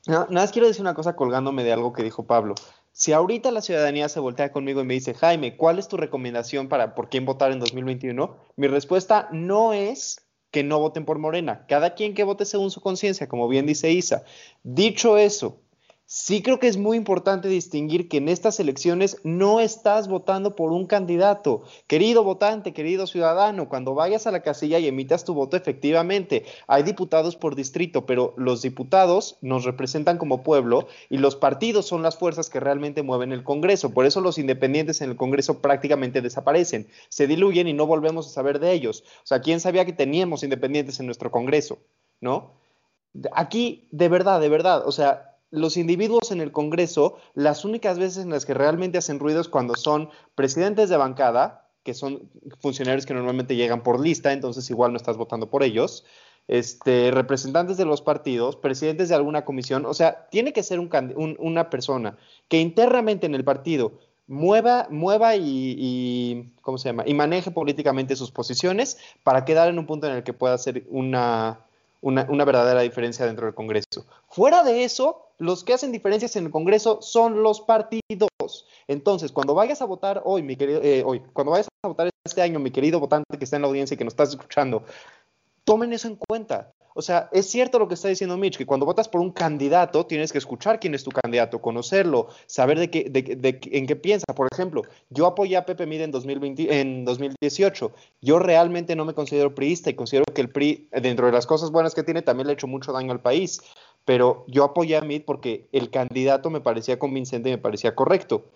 No, nada más quiero decir una cosa colgándome de algo que dijo Pablo. Si ahorita la ciudadanía se voltea conmigo y me dice, Jaime, ¿cuál es tu recomendación para por quién votar en 2021? Mi respuesta no es que no voten por Morena. Cada quien que vote según su conciencia, como bien dice Isa. Dicho eso, sí creo que es muy importante distinguir que en estas elecciones no estás votando por un candidato. Querido votante, querido ciudadano, cuando vayas a la casilla y emitas tu voto efectivamente, hay diputados por distrito, pero los diputados nos representan como pueblo y los partidos son las fuerzas que realmente mueven el Congreso. Por eso los independientes en el Congreso prácticamente desaparecen, se diluyen y no volvemos a saber de ellos. O sea, ¿quién sabía que teníamos independientes en nuestro Congreso? ¿No? Aquí, de verdad, de verdad, o sea, los individuos en el Congreso, las únicas veces en las que realmente hacen ruido es cuando son presidentes de bancada, que son funcionarios que normalmente llegan por lista, entonces igual no estás votando por ellos, este, representantes de los partidos, presidentes de alguna comisión, o sea, tiene que ser una persona que internamente en el partido mueva, mueva y, ¿cómo se llama? Y maneje políticamente sus posiciones para quedar en un punto en el que pueda hacer una, una verdadera diferencia dentro del Congreso. Fuera de eso, los que hacen diferencias en el Congreso son los partidos. Entonces, cuando vayas a votar hoy, mi querido, eh, hoy, cuando vayas a votar este año, mi querido votante que está en la audiencia y que nos estás escuchando, tomen eso en cuenta. O sea, es cierto lo que está diciendo Mitch, que cuando votas por un candidato tienes que escuchar quién es tu candidato, conocerlo, saber de qué, de, en qué piensa. Por ejemplo, yo apoyé a Pepe Mide en, 2020, en 2018. Yo realmente no me considero priista y considero que el PRI, dentro de las cosas buenas que tiene, también le ha hecho mucho daño al país pero yo apoyé a Meade porque el candidato me parecía convincente y me parecía correcto.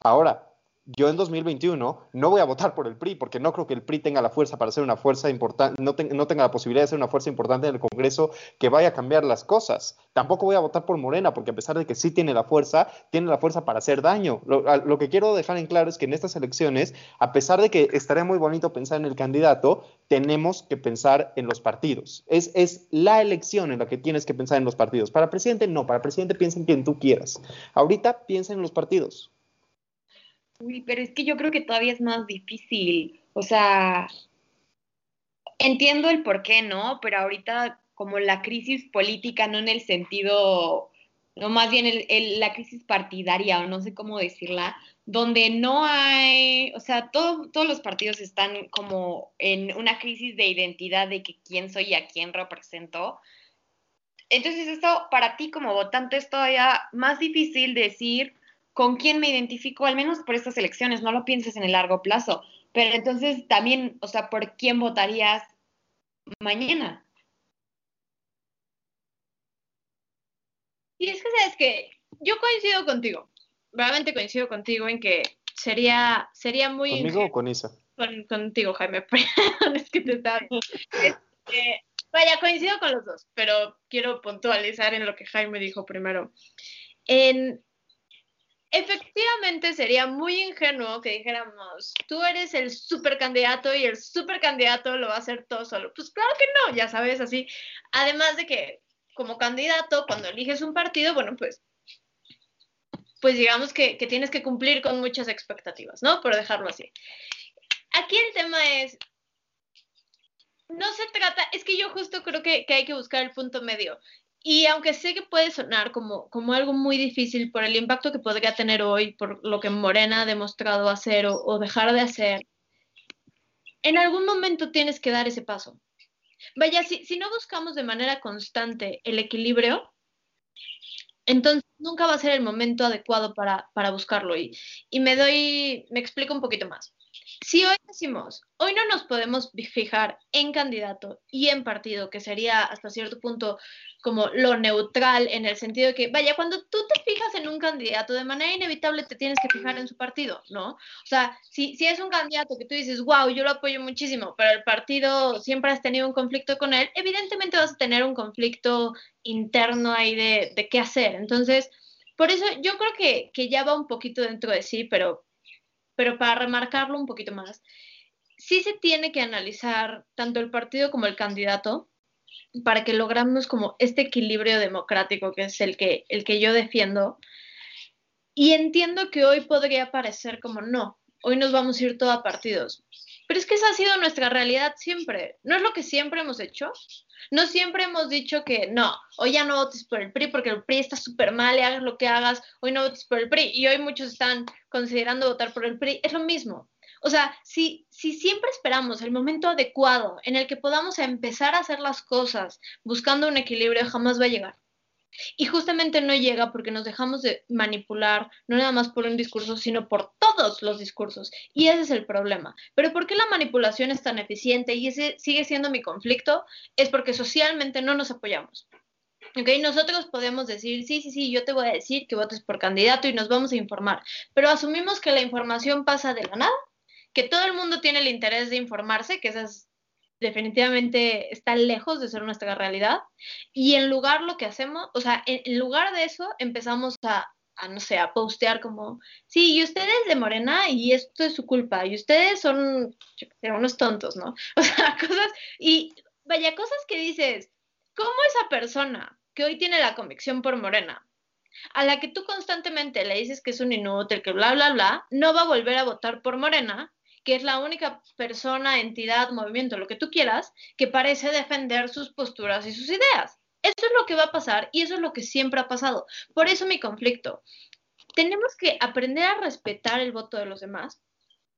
Ahora, yo en 2021 no voy a votar por el PRI porque no creo que el PRI tenga la fuerza para ser una fuerza importante, no, tenga la posibilidad de ser una fuerza importante en el Congreso que vaya a cambiar las cosas. Tampoco voy a votar por Morena porque a pesar de que sí tiene la fuerza, tiene la fuerza para hacer daño. Lo, lo que quiero dejar en claro es que en estas elecciones, a pesar de que estaría muy bonito pensar en el candidato, tenemos que pensar en los partidos. Es, es la elección en la que tienes que pensar en los partidos. Para presidente, no. Para presidente, piensa en quien tú quieras. Ahorita piensa en los partidos. Uy, pero es que yo creo que todavía es más difícil. O sea, entiendo el por qué, ¿no? Pero ahorita como la crisis política, no en el sentido, no más bien el, la crisis partidaria, o no sé cómo decirla, donde no hay, o sea, todos los partidos están como en una crisis de identidad de que quién soy y a quién represento. Entonces esto para ti como votante es todavía más difícil decir con quién me identifico, al menos por estas elecciones, no lo pienses en el largo plazo, pero entonces también, o sea, ¿por quién votarías mañana? Y es que, ¿sabes que Yo coincido contigo, realmente coincido contigo en que sería, sería muy... ¿Conmigo o con Isa? contigo, Jaime, es que te estaba... Este, vaya, coincido con los dos, pero quiero puntualizar en lo que Jaime dijo primero. En, Efectivamente, sería muy ingenuo que dijéramos, tú eres el supercandidato y el supercandidato lo va a hacer todo solo. Pues claro que no, ya sabes, así. Además de que como candidato, cuando eliges un partido, bueno, pues, pues digamos que, tienes que cumplir con muchas expectativas, ¿no? Por dejarlo así. Aquí el tema es, no se trata, es que yo justo creo que, que hay que buscar el punto medio. Y aunque sé que puede sonar como, como algo muy difícil por el impacto que podría tener hoy, por lo que Morena ha demostrado hacer o, dejar de hacer, en algún momento tienes que dar ese paso. Vaya, si, si no buscamos de manera constante el equilibrio, entonces nunca va a ser el momento adecuado para, para buscarlo. Y, y me doy, me explico un poquito más. Si hoy decimos, hoy no nos podemos fijar en candidato y en partido, que sería hasta cierto punto como lo neutral en el sentido de que, vaya, cuando tú te fijas en un candidato, de manera inevitable te tienes que fijar en su partido, ¿no? O sea, si, si es un candidato que tú dices, wow, yo lo apoyo muchísimo, pero el partido siempre has tenido un conflicto con él, evidentemente vas a tener un conflicto interno ahí de, de qué hacer. Entonces, por eso yo creo que, que ya va un poquito dentro de sí, pero pero para remarcarlo un poquito más, sí se tiene que analizar tanto el partido como el candidato para que logramos como este equilibrio democrático que es el que, el que yo defiendo. Y entiendo que hoy podría parecer como no, hoy nos vamos a ir todo a partidos. Pero es que esa ha sido nuestra realidad siempre. ¿No es lo que siempre hemos hecho? No siempre hemos dicho que no, hoy ya no votes por el PRI porque el PRI está súper mal y hagas lo que hagas, hoy no votes por el PRI y hoy muchos están considerando votar por el PRI. Es lo mismo. O sea, si, si siempre esperamos el momento adecuado en el que podamos empezar a hacer las cosas buscando un equilibrio, jamás va a llegar. Y justamente no llega porque nos dejamos de manipular, no nada más por un discurso, sino por todos los discursos. Y ese es el problema. Pero ¿por qué la manipulación es tan eficiente y ese sigue siendo mi conflicto? Es porque socialmente no nos apoyamos. ¿Ok? Nosotros podemos decir, sí, sí, sí, yo te voy a decir que votes por candidato y nos vamos a informar, pero asumimos que la información pasa de la nada, que todo el mundo tiene el interés de informarse, que esa es definitivamente está lejos de ser nuestra realidad. Y en lugar lo que hacemos, o sea, en, lugar de eso empezamos a, a, no sé, a postear como, sí, y ustedes de Morena y esto es su culpa, y ustedes son unos tontos, ¿no? O sea, cosas, y vaya, cosas que dices, ¿cómo esa persona que hoy tiene la convicción por Morena, a la que tú constantemente le dices que es un inútil, que bla, bla, bla, no va a volver a votar por Morena que es la única persona, entidad, movimiento, lo que tú quieras, que parece defender sus posturas y sus ideas. Eso es lo que va a pasar y eso es lo que siempre ha pasado. Por eso mi conflicto. Tenemos que aprender a respetar el voto de los demás.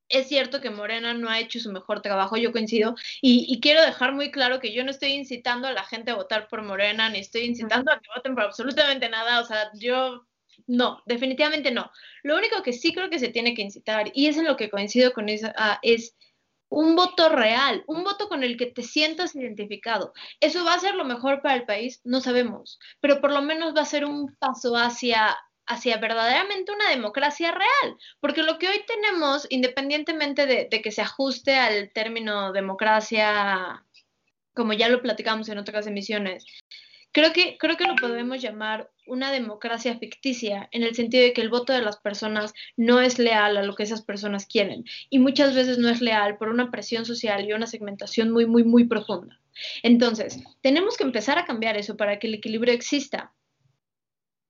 Es cierto que Morena no ha hecho su mejor trabajo, yo coincido, y, y, quiero dejar muy claro que yo no estoy incitando a la gente a votar por Morena, ni estoy incitando a que voten por absolutamente nada, o sea, yo no, definitivamente no. Lo único que sí creo que se tiene que incitar, y es en lo que coincido con eso, ah, es un voto real, un voto con el que te sientas identificado. ¿Eso va a ser lo mejor para el país? No sabemos, pero por lo menos va a ser un paso hacia, hacia verdaderamente una democracia real, porque lo que hoy tenemos, independientemente de, de que se ajuste al término democracia, como ya lo platicamos en otras emisiones, Creo que, creo que lo podemos llamar una democracia ficticia, en el sentido de que el voto de las personas no es leal a lo que esas personas quieren y muchas veces no es leal por una presión social y una segmentación muy, muy, muy profunda. Entonces, tenemos que empezar a cambiar eso para que el equilibrio exista.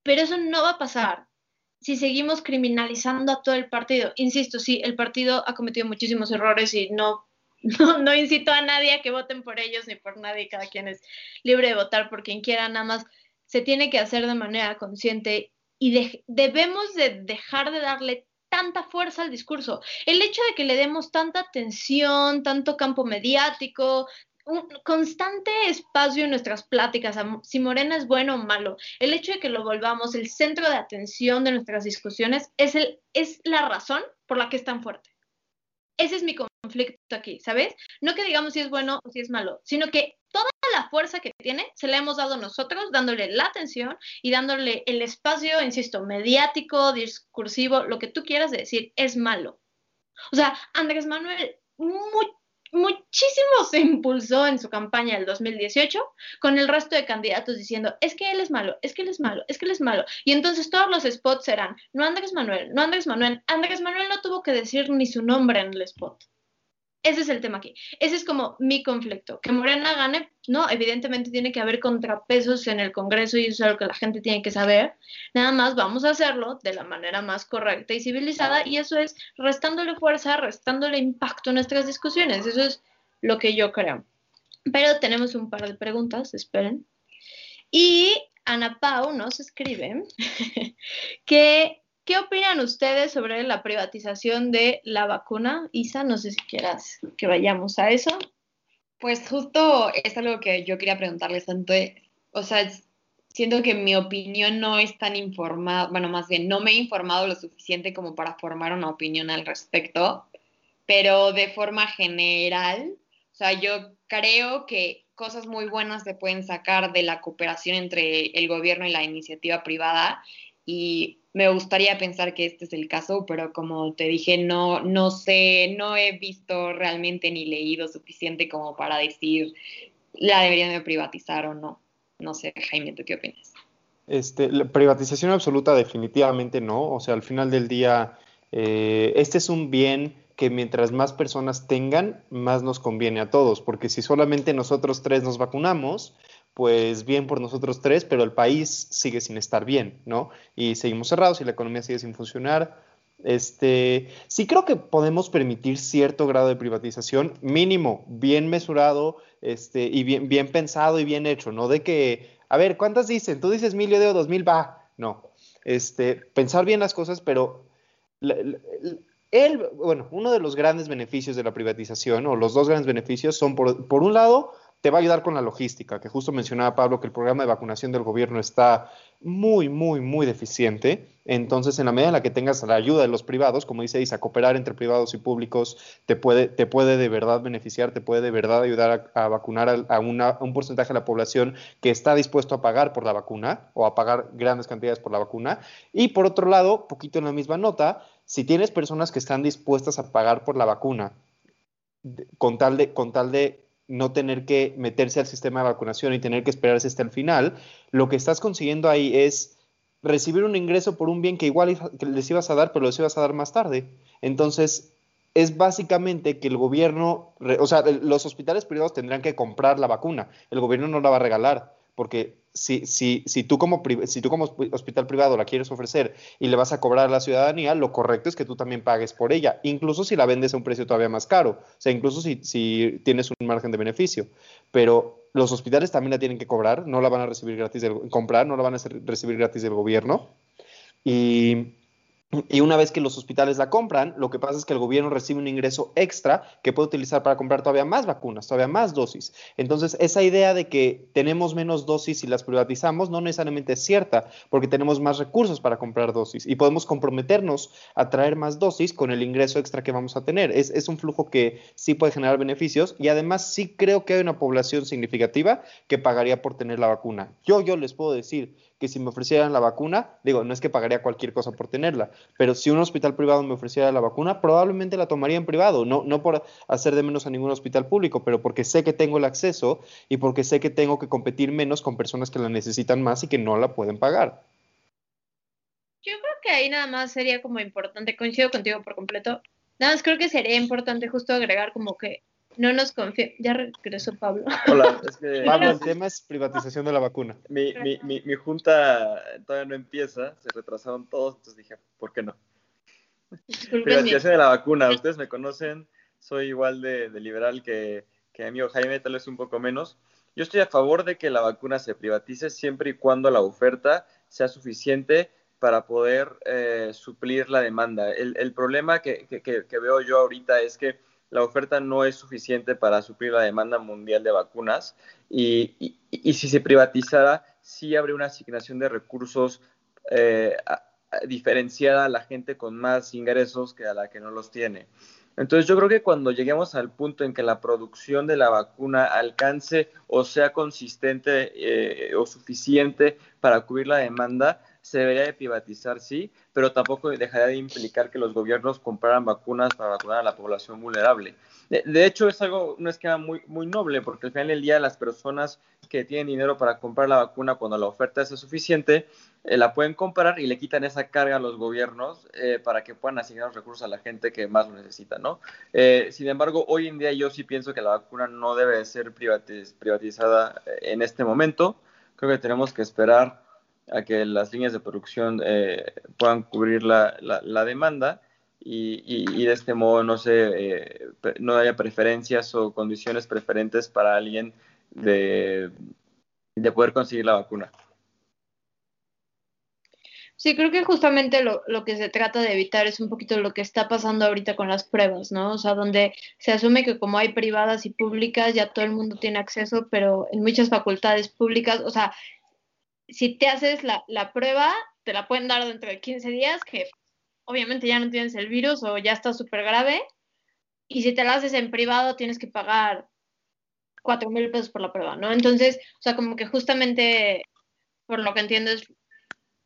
Pero eso no va a pasar si seguimos criminalizando a todo el partido. Insisto, sí, el partido ha cometido muchísimos errores y no no, no incito a nadie a que voten por ellos ni por nadie, cada quien es libre de votar por quien quiera, nada más se tiene que hacer de manera consciente y debemos de dejar de darle tanta fuerza al discurso. El hecho de que le demos tanta atención, tanto campo mediático, un constante espacio en nuestras pláticas, si Morena es bueno o malo, el hecho de que lo volvamos el centro de atención de nuestras discusiones es, el, es la razón por la que es tan fuerte. Ese es mi conflicto aquí, ¿sabes? No que digamos si es bueno o si es malo, sino que toda la fuerza que tiene se la hemos dado nosotros, dándole la atención y dándole el espacio, insisto, mediático, discursivo, lo que tú quieras decir, es malo. O sea, Andrés Manuel, muchísimo se impulsó en su campaña del 2018 con el resto de candidatos diciendo, es que él es malo, es que él es malo, es que él es malo. Y entonces todos los spots serán, no Andrés Manuel, no Andrés Manuel. Andrés Manuel no tuvo que decir ni su nombre en el spot. Ese es el tema aquí. Ese es como mi conflicto. Que Morena gane, no, evidentemente tiene que haber contrapesos en el Congreso y eso es lo que la gente tiene que saber. Nada más vamos a hacerlo de la manera más correcta y civilizada y eso es restándole fuerza, restándole impacto a nuestras discusiones. Eso es lo que yo creo. Pero tenemos un par de preguntas, esperen. Y Ana Pau nos escribe que ¿Qué opinan ustedes sobre la privatización de la vacuna? Isa, no sé si quieras que vayamos a eso. Pues justo es algo que yo quería preguntarles tanto, o sea, siento que mi opinión no es tan informada, bueno, más bien no me he informado lo suficiente como para formar una opinión al respecto, pero de forma general, o sea, yo creo que cosas muy buenas se pueden sacar de la cooperación entre el gobierno y la iniciativa privada y me gustaría pensar que este es el caso, pero como te dije, no, no sé, no he visto realmente ni leído suficiente como para decir la deberían de privatizar o no. No sé, Jaime, ¿tú qué opinas? Este, la privatización absoluta definitivamente no. O sea, al final del día, eh, este es un bien que mientras más personas tengan, más nos conviene a todos, porque si solamente nosotros tres nos vacunamos, pues bien por nosotros tres, pero el país sigue sin estar bien, ¿no? Y seguimos cerrados y la economía sigue sin funcionar. Este, sí creo que podemos permitir cierto grado de privatización, mínimo, bien mesurado, este, y bien, bien pensado y bien hecho, no de que, a ver, ¿cuántas dicen? Tú dices mil, yo digo dos mil, va, no. Este, pensar bien las cosas, pero el, bueno, uno de los grandes beneficios de la privatización, o los dos grandes beneficios, son por, por un lado, te va a ayudar con la logística, que justo mencionaba Pablo que el programa de vacunación del gobierno está muy, muy, muy deficiente. Entonces, en la medida en la que tengas la ayuda de los privados, como dice Isa, cooperar entre privados y públicos te puede, te puede de verdad beneficiar, te puede de verdad ayudar a, vacunar a, un porcentaje de la población que está dispuesto a pagar por la vacuna o a pagar grandes cantidades por la vacuna. Y por otro lado, poquito en la misma nota, si tienes personas que están dispuestas a pagar por la vacuna, con tal de, con tal de no tener que meterse al sistema de vacunación y tener que esperarse hasta el final, lo que estás consiguiendo ahí es recibir un ingreso por un bien que igual les ibas a dar, pero les ibas a dar más tarde. Entonces, es básicamente que el gobierno, o sea, los hospitales privados tendrán que comprar la vacuna, el gobierno no la va a regalar, porque si, si, si, tú como, si tú como hospital privado la quieres ofrecer y le vas a cobrar a la ciudadanía, lo correcto es que tú también pagues por ella, incluso si la vendes a un precio todavía más caro, o sea, incluso si, si tienes un margen de beneficio. Pero los hospitales también la tienen que cobrar, no la van a recibir gratis del, comprar, no la van a recibir gratis del gobierno. Y y una vez que los hospitales la compran, lo que pasa es que el gobierno recibe un ingreso extra que puede utilizar para comprar todavía más vacunas, todavía más dosis. Entonces, esa idea de que tenemos menos dosis y las privatizamos no necesariamente es cierta, porque tenemos más recursos para comprar dosis y podemos comprometernos a traer más dosis con el ingreso extra que vamos a tener. Es, es un flujo que sí puede generar beneficios y además sí creo que hay una población significativa que pagaría por tener la vacuna. Yo, yo les puedo decir que si me ofrecieran la vacuna, digo, no es que pagaría cualquier cosa por tenerla, pero si un hospital privado me ofreciera la vacuna, probablemente la tomaría en privado, no, no por hacer de menos a ningún hospital público, pero porque sé que tengo el acceso y porque sé que tengo que competir menos con personas que la necesitan más y que no la pueden pagar. Yo creo que ahí nada más sería como importante, coincido contigo por completo, nada más creo que sería importante justo agregar como que no nos confía. Ya regresó Pablo. Hola, es que. Pablo, el tema es privatización de la vacuna. Mi, mi, mi, mi, junta todavía no empieza, se retrasaron todos, entonces dije, ¿por qué no? Privatización de la vacuna. Ustedes me conocen, soy igual de, de liberal que, que mi amigo Jaime, tal vez un poco menos. Yo estoy a favor de que la vacuna se privatice siempre y cuando la oferta sea suficiente para poder eh, suplir la demanda. El, el problema que, que, que veo yo ahorita es que la oferta no es suficiente para suplir la demanda mundial de vacunas y, si se privatizara, sí habría una asignación de recursos eh, diferenciada a la gente con más ingresos que a la que no los tiene. Entonces yo creo que cuando lleguemos al punto en que la producción de la vacuna alcance o sea consistente eh, o suficiente para cubrir la demanda, se debería de privatizar, sí, pero tampoco dejaría de implicar que los gobiernos compraran vacunas para vacunar a la población vulnerable. De, hecho, es algo, un esquema muy, muy noble, porque al final del día las personas que tienen dinero para comprar la vacuna cuando la oferta es suficiente, eh, la pueden comprar y le quitan esa carga a los gobiernos eh, para que puedan asignar los recursos a la gente que más lo necesita, ¿no? Eh, sin embargo, hoy en día yo sí pienso que la vacuna no debe ser privatizada en este momento. Creo que tenemos que esperar a que las líneas de producción eh, puedan cubrir la, la, demanda y, y, de este modo no, se, eh, no haya preferencias o condiciones preferentes para alguien de, de poder conseguir la vacuna. Sí, creo que justamente lo, lo, que se trata de evitar es un poquito lo que está pasando ahorita con las pruebas, ¿no? O sea, donde se asume que como hay privadas y públicas, ya todo el mundo tiene acceso, pero en muchas facultades públicas, o sea, si te haces la, la, prueba, te la pueden dar dentro de 15 días, que obviamente ya no tienes el virus o ya está súper grave. Y si te la haces en privado, tienes que pagar 4 mil pesos por la prueba, ¿no? Entonces, o sea, como que justamente, por lo que entiendo, es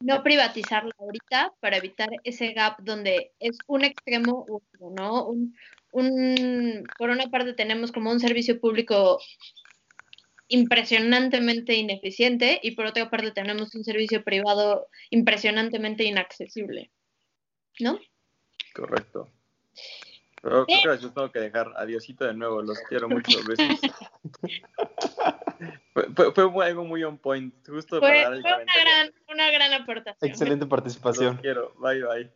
no privatizarla ahorita para evitar ese gap donde es un extremo u ¿no? Un, un, por una parte tenemos como un servicio público impresionantemente ineficiente y por otra parte tenemos un servicio privado impresionantemente inaccesible. ¿No? Correcto. Pero creo que yo tengo que dejar adiosito de nuevo, los quiero mucho, besos. fue, fue, algo muy on point, justo fue, para dar el fue una gran, una gran aportación. Excelente participación. Los quiero, bye bye.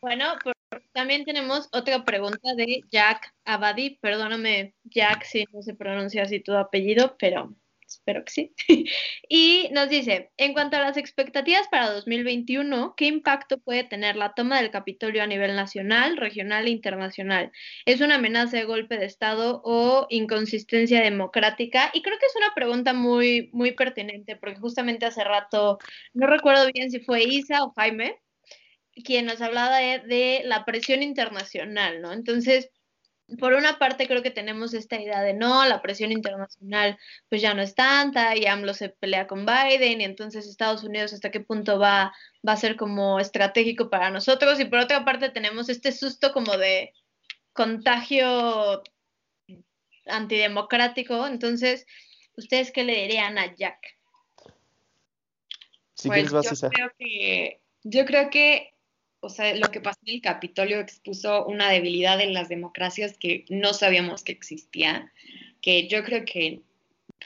Bueno, por también tenemos otra pregunta de Jack Abadi. Perdóname, Jack, si no se pronuncia así tu apellido, pero espero que sí. y nos dice, en cuanto a las expectativas para 2021, ¿qué impacto puede tener la toma del Capitolio a nivel nacional, regional e internacional? ¿Es una amenaza de golpe de Estado o inconsistencia democrática? Y creo que es una pregunta muy, muy pertinente, porque justamente hace rato, no recuerdo bien si fue Isa o Jaime, quien nos hablaba de, de la presión internacional, ¿no? Entonces, por una parte creo que tenemos esta idea de no, la presión internacional pues ya no es tanta y AMLO se pelea con Biden y entonces Estados Unidos hasta qué punto va, va a ser como estratégico para nosotros y por otra parte tenemos este susto como de contagio antidemocrático, entonces, ¿ustedes qué le dirían a Jack? pues yo creo que yo creo que o sea, lo que pasó en el Capitolio expuso una debilidad en las democracias que no sabíamos que existía, que yo creo que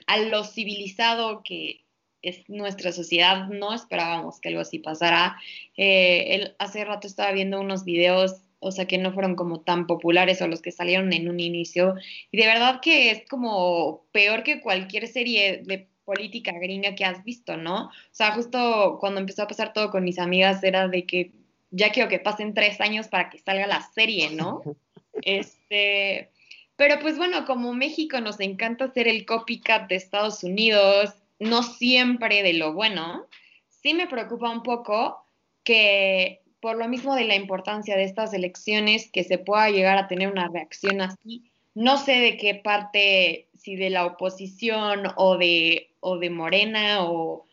a lo civilizado que es nuestra sociedad no esperábamos que algo así pasara. Eh, hace rato estaba viendo unos videos, o sea, que no fueron como tan populares o los que salieron en un inicio, y de verdad que es como peor que cualquier serie de política gringa que has visto, ¿no? O sea, justo cuando empezó a pasar todo con mis amigas era de que ya quiero que pasen tres años para que salga la serie, ¿no? Este, pero pues bueno, como México nos encanta hacer el copycat de Estados Unidos, no siempre de lo bueno, sí me preocupa un poco que por lo mismo de la importancia de estas elecciones, que se pueda llegar a tener una reacción así. No sé de qué parte, si de la oposición o de, o de Morena o,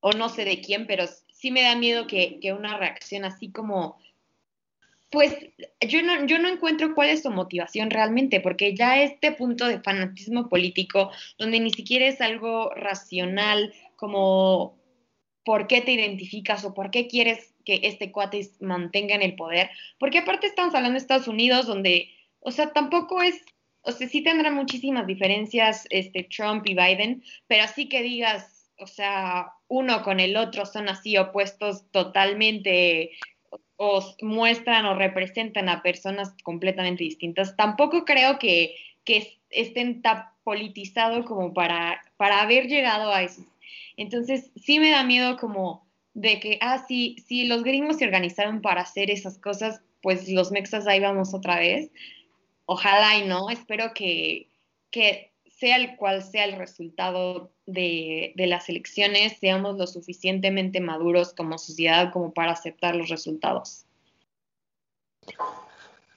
o no sé de quién, pero sí me da miedo que, una reacción así como, pues yo no, yo no encuentro cuál es su motivación realmente, porque ya este punto de fanatismo político, donde ni siquiera es algo racional, como por qué te identificas o por qué quieres que este cuate mantenga en el poder, porque aparte estamos hablando de Estados Unidos, donde, o sea, tampoco es, o sea, sí tendrá muchísimas diferencias este, Trump y Biden, pero así que digas, o sea, uno con el otro son así opuestos totalmente o muestran o representan a personas completamente distintas. Tampoco creo que, que estén tan politizados como para, para haber llegado a eso. Entonces, sí me da miedo como de que, ah, sí, si los gringos se organizaron para hacer esas cosas, pues los mexas ahí vamos otra vez. Ojalá y no, espero que, que sea el cual sea el resultado de, las elecciones, seamos lo suficientemente maduros como sociedad como para aceptar los resultados.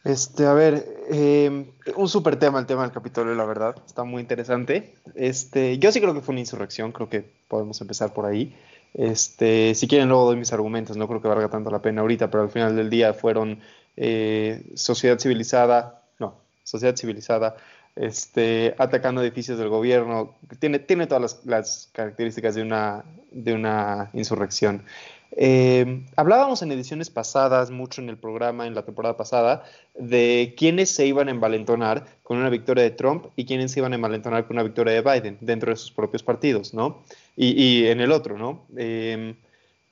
Este, a ver, em, un súper tema el tema del Capitolio, la verdad, está muy interesante. Este, yo sí creo que fue una insurrección, creo que podemos empezar por ahí. Este, si quieren luego doy mis argumentos, no creo que valga tanto la pena ahorita, pero al final del día fueron eh, sociedad civilizada, no, sociedad civilizada, este, atacando edificios del gobierno, tiene, tiene todas las, características de una, de una insurrección. Eh, hablábamos en ediciones pasadas, mucho en el programa, en la temporada pasada, de quiénes se iban a envalentonar con una victoria de Trump y quiénes se iban a envalentonar con una victoria de Biden dentro de sus propios partidos, ¿no? Y, en el otro, ¿no? Eh,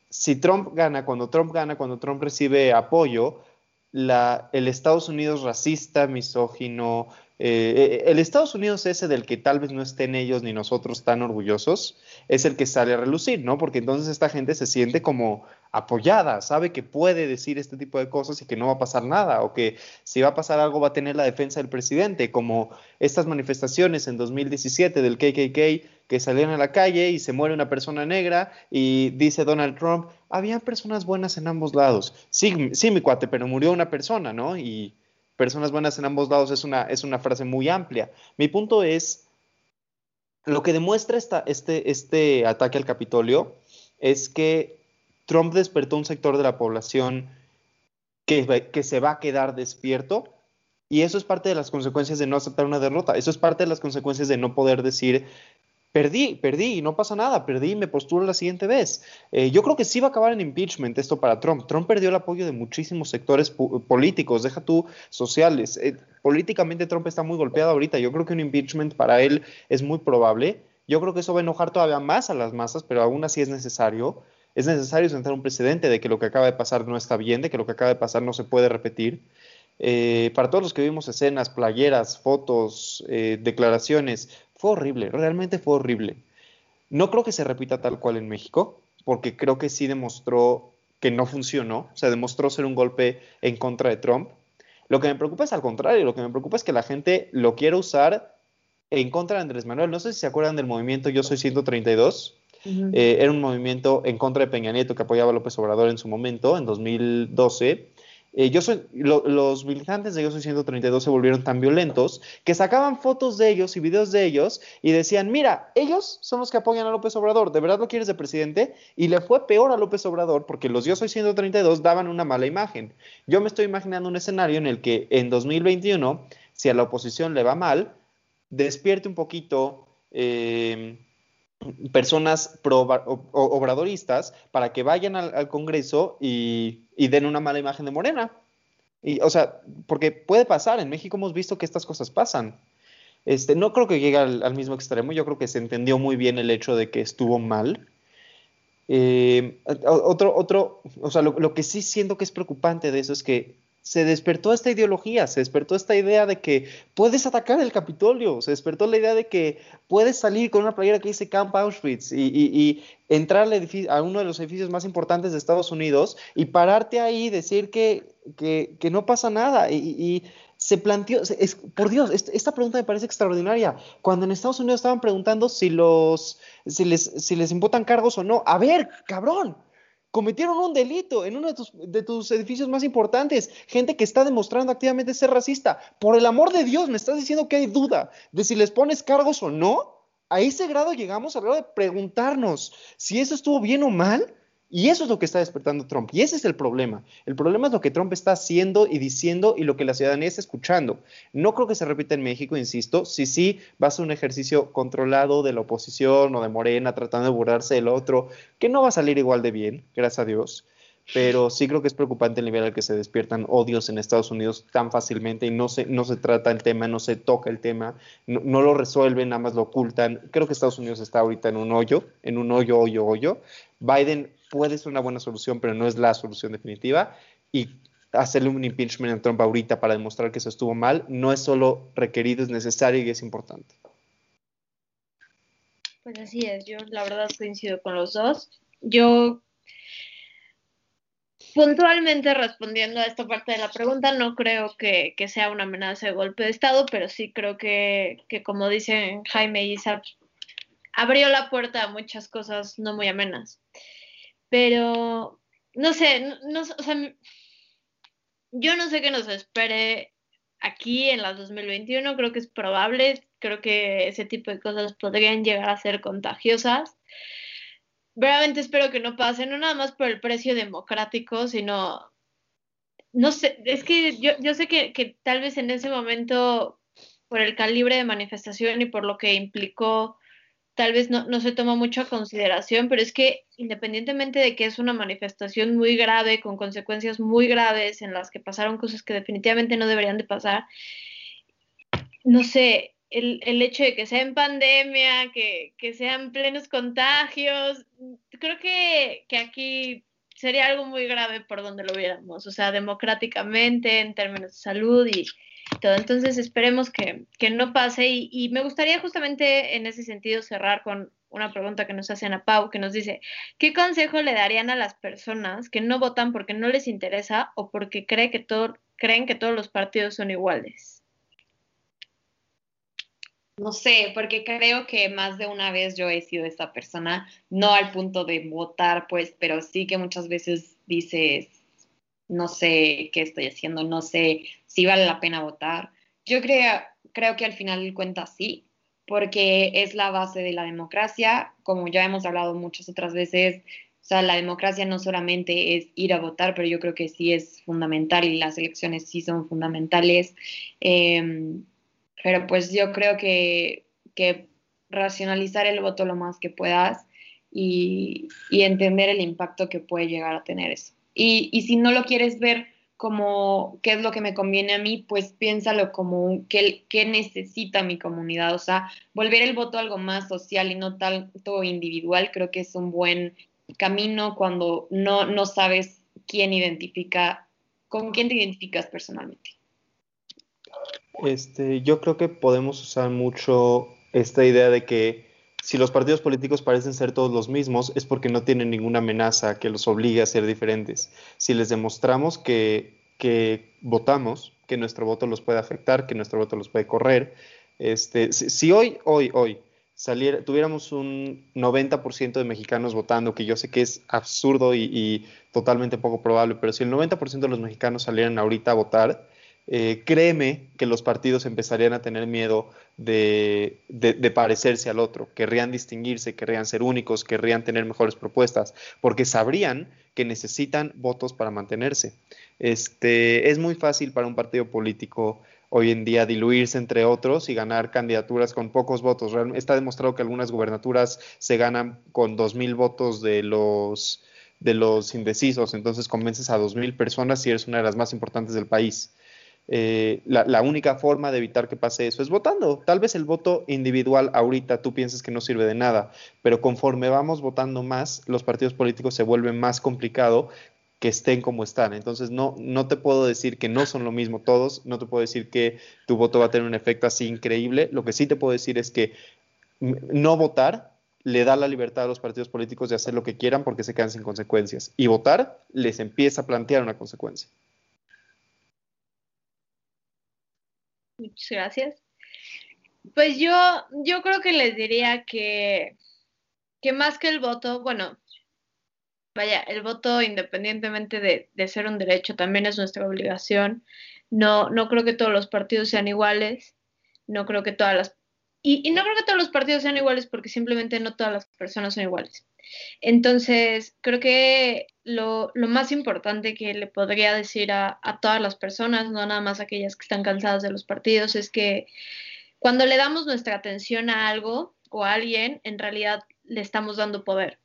si Trump gana, cuando Trump gana, cuando Trump recibe apoyo, la, el Estados Unidos racista, misógino, eh, el Estados Unidos ese del que tal vez no estén ellos ni nosotros tan orgullosos, es el que sale a relucir, ¿no? Porque entonces esta gente se siente como apoyada, sabe que puede decir este tipo de cosas y que no va a pasar nada, o que si va a pasar algo va a tener la defensa del presidente, como estas manifestaciones en 2017 del KKK que salieron a la calle y se muere una persona negra y dice Donald Trump, había personas buenas en ambos lados. Sí, sí, mi cuate, pero murió una persona, ¿no? Y personas buenas en ambos lados es una, es una frase muy amplia. Mi punto es, lo que demuestra este, este ataque al Capitolio es que Trump despertó un sector de la población que, que se va a quedar despierto y eso es parte de las consecuencias de no aceptar una derrota. Eso es parte de las consecuencias de no poder decir Perdí, perdí, y no pasa nada, perdí y me postulo la siguiente vez. Eh, yo creo que sí va a acabar en impeachment esto para Trump. Trump perdió el apoyo de muchísimos sectores políticos, deja tú sociales. Eh, políticamente Trump está muy golpeado ahorita. Yo creo que un impeachment para él es muy probable. Yo creo que eso va a enojar todavía más a las masas, pero aún así es necesario. Es necesario sentar un precedente de que lo que acaba de pasar no está bien, de que lo que acaba de pasar no se puede repetir. Eh, para todos los que vimos escenas, playeras, fotos, declaraciones, fue horrible, realmente fue horrible. No creo que se repita tal cual en México, porque creo que sí demostró que no funcionó, o sea, demostró ser un golpe en contra de Trump. Lo que me preocupa es al contrario, lo que me preocupa es que la gente lo quiera usar en contra de Andrés Manuel. No sé si se acuerdan del movimiento Yo Soy 132. Eh, era un movimiento en contra de Peña Nieto que apoyaba a López Obrador en su momento, en 2012. Eh, yo soy, los militantes de Yo Soy 132 se volvieron tan violentos que sacaban fotos de ellos y videos de ellos y decían, mira, ellos son los que apoyan a López Obrador, ¿de verdad lo quieres de presidente? Y le fue peor a López Obrador porque los Yo Soy 132 daban una mala imagen. Yo me estoy imaginando un escenario en el que en 2021, si a la oposición le va mal, despierte un poquito... Eh, personas obradoristas para que vayan al, Congreso y, den una mala imagen de Morena. Y, o sea, porque puede pasar, en México hemos visto que estas cosas pasan. Este, no creo que llegue al, mismo extremo, yo creo que se entendió muy bien el hecho de que estuvo mal. Eh, otro, otro, o sea, lo que sí siento que es preocupante de eso es que se despertó esta ideología, se despertó esta idea de que puedes atacar el Capitolio, se despertó la idea de que puedes salir con una playera que dice Camp Auschwitz y, entrar a uno de los edificios más importantes de Estados Unidos y pararte ahí y decir que, que, no pasa nada. Y, se planteó, es, por Dios, esta pregunta me parece extraordinaria. Cuando en Estados Unidos estaban preguntando si, los, si, les, si les imputan cargos o no, a ver, cabrón, cometieron un delito en uno de tus, edificios más importantes, gente que está demostrando activamente ser racista. Por el amor de Dios, me estás diciendo que hay duda de si les pones cargos o no. A ese grado llegamos a grado de preguntarnos si eso estuvo bien o mal. Y eso es lo que está despertando Trump. Y ese es el problema. El problema es lo que Trump está haciendo y diciendo y lo que la ciudadanía está escuchando. No creo que se repita en México, insisto. Si sí va a ser un ejercicio controlado de la oposición o de Morena tratando de burlarse del otro, que no va a salir igual de bien, gracias a Dios. Pero sí creo que es preocupante el nivel al que se despiertan odios en Estados Unidos tan fácilmente y no se, no se trata el tema, no se toca el tema, no, no lo resuelven, nada más lo ocultan. Creo que Estados Unidos está ahorita en un hoyo, en un hoyo, hoyo, hoyo. Biden puede ser una buena solución, pero no es la solución definitiva. Y hacerle un impeachment a Trump ahorita para demostrar que eso estuvo mal no es solo requerido, es necesario y es importante. Pues así es, yo la verdad coincido con los dos. Yo puntualmente respondiendo a esta parte de la pregunta, no creo que, sea una amenaza de golpe de Estado, pero sí creo que, como dicen Jaime y abrió la puerta a muchas cosas no muy amenas. Pero, no sé, no, o sea, yo no sé qué nos espere aquí en la 2021, creo que es probable, creo que ese tipo de cosas podrían llegar a ser contagiosas. Veramente espero que no pase, no nada más por el precio democrático, sino, no sé, es que yo, yo sé que, que tal vez en ese momento, por el calibre de manifestación y por lo que implicó tal vez no, no se toma mucho consideración, pero es que independientemente de que es una manifestación muy grave, con consecuencias muy graves, en las que pasaron cosas que definitivamente no deberían de pasar, no sé, el, el hecho de que sea en pandemia, que, que sean plenos contagios, creo que, que aquí sería algo muy grave por donde lo viéramos, o sea, democráticamente, en términos de salud y, todo. Entonces esperemos que, no pase y, me gustaría justamente en ese sentido cerrar con una pregunta que nos hacen a Pau, que nos dice, ¿qué consejo le darían a las personas que no votan porque no les interesa o porque cree que todo, creen que todos los partidos son iguales? No sé, porque creo que más de una vez yo he sido esa persona, no al punto de votar, pues, pero sí que muchas veces dices, no sé qué estoy haciendo, no sé si vale la pena votar. Yo creo, creo que al final cuenta sí, porque es la base de la democracia, como ya hemos hablado muchas otras veces. O sea, la democracia no solamente es ir a votar, pero yo creo que sí es fundamental y las elecciones sí son fundamentales. Em, pero pues yo creo que, que racionalizar el voto lo más que puedas y, y entender el impacto que puede llegar a tener eso. Y, y, si no lo quieres ver como qué es lo que me conviene a mí, pues piénsalo como qué, qué necesita mi comunidad. O sea, volver el voto algo más social y no tanto individual, creo que es un buen camino cuando no, no sabes quién identifica, con quién te identificas personalmente. Este, yo creo que podemos usar mucho esta idea de que Si los partidos políticos parecen ser todos los mismos, es porque no tienen ninguna amenaza que los obligue a ser diferentes. Si les demostramos que, que votamos, que nuestro voto los puede afectar, que nuestro voto los puede correr, este, si, hoy, hoy, hoy saliera, tuviéramos un 90% de mexicanos votando, que yo sé que es absurdo y, totalmente poco probable, pero si el 90% de los mexicanos salieran ahorita a votar, eh, créeme que los partidos empezarían a tener miedo de, parecerse al otro, querrían distinguirse, querrían ser únicos, querrían tener mejores propuestas, porque sabrían que necesitan votos para mantenerse. Este, es muy fácil para un partido político hoy en día diluirse entre otros y ganar candidaturas con pocos votos. Está demostrado que algunas gubernaturas se ganan con dos mil votos de los de los indecisos, entonces convences a dos mil personas y eres una de las más importantes del país. Eh, la, única forma de evitar que pase eso es votando. Tal vez el voto individual ahorita tú pienses que no sirve de nada, pero conforme vamos votando más, los partidos políticos se vuelven más complicado que estén como están. Entonces no, no te puedo decir que no son lo mismo todos, no te puedo decir que tu voto va a tener un efecto así increíble. Lo que sí te puedo decir es que no votar le da la libertad a los partidos políticos de hacer lo que quieran porque se quedan sin consecuencias. Y votar les empieza a plantear una consecuencia. Muchas gracias. Pues yo, yo creo que les diría que, que más que el voto, bueno, vaya, el voto independientemente de, de, ser un derecho también es nuestra obligación. No, no creo que todos los partidos sean iguales, no creo que todas las... Y, y no creo que todos los partidos sean iguales porque simplemente no todas las personas son iguales. Entonces, creo que lo, más importante que le podría decir a, todas las personas, no nada más aquellas que están cansadas de los partidos, es que cuando le damos nuestra atención a algo o a alguien, en realidad le estamos dando poder.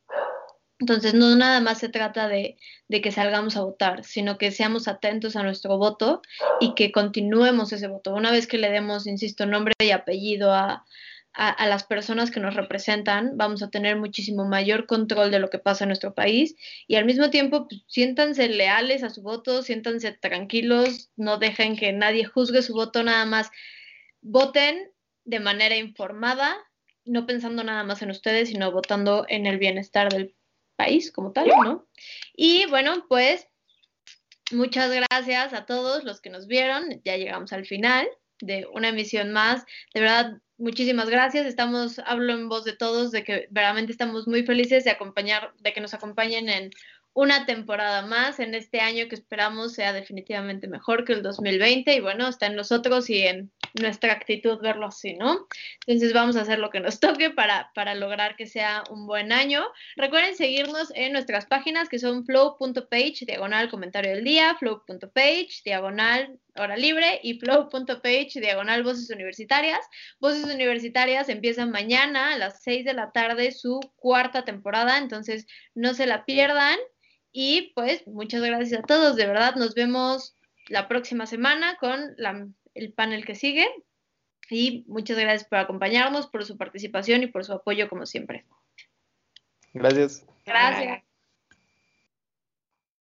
Entonces, no nada más se trata de, de, que salgamos a votar, sino que seamos atentos a nuestro voto y que continuemos ese voto. Una vez que le demos, insisto, nombre y apellido a, a, las personas que nos representan, vamos a tener muchísimo mayor control de lo que pasa en nuestro país y al mismo tiempo pues, siéntanse leales a su voto, siéntanse tranquilos, no dejen que nadie juzgue su voto, nada más voten de manera informada, no pensando nada más en ustedes, sino votando en el bienestar del país como tal, ¿no? Y bueno, pues muchas gracias a todos los que nos vieron, ya llegamos al final de una emisión más. De verdad, muchísimas gracias. Estamos, hablo en voz de todos, de que verdaderamente estamos muy felices de acompañar, de que nos acompañen en una temporada más en este año que esperamos sea definitivamente mejor que el 2020 y bueno, está en nosotros y en nuestra actitud verlo así, ¿no? Entonces vamos a hacer lo que nos toque para, para lograr que sea un buen año. Recuerden seguirnos en nuestras páginas que son flow.page, diagonal comentario del día, flow.page, diagonal hora libre y flow.page, diagonal voces universitarias. Voces universitarias empiezan mañana a las 6 de la tarde su cuarta temporada, entonces no se la pierdan. Y pues muchas gracias a todos, de verdad nos vemos la próxima semana con el panel que sigue. Y muchas gracias por acompañarnos, por su participación y por su apoyo como siempre. Gracias. Gracias.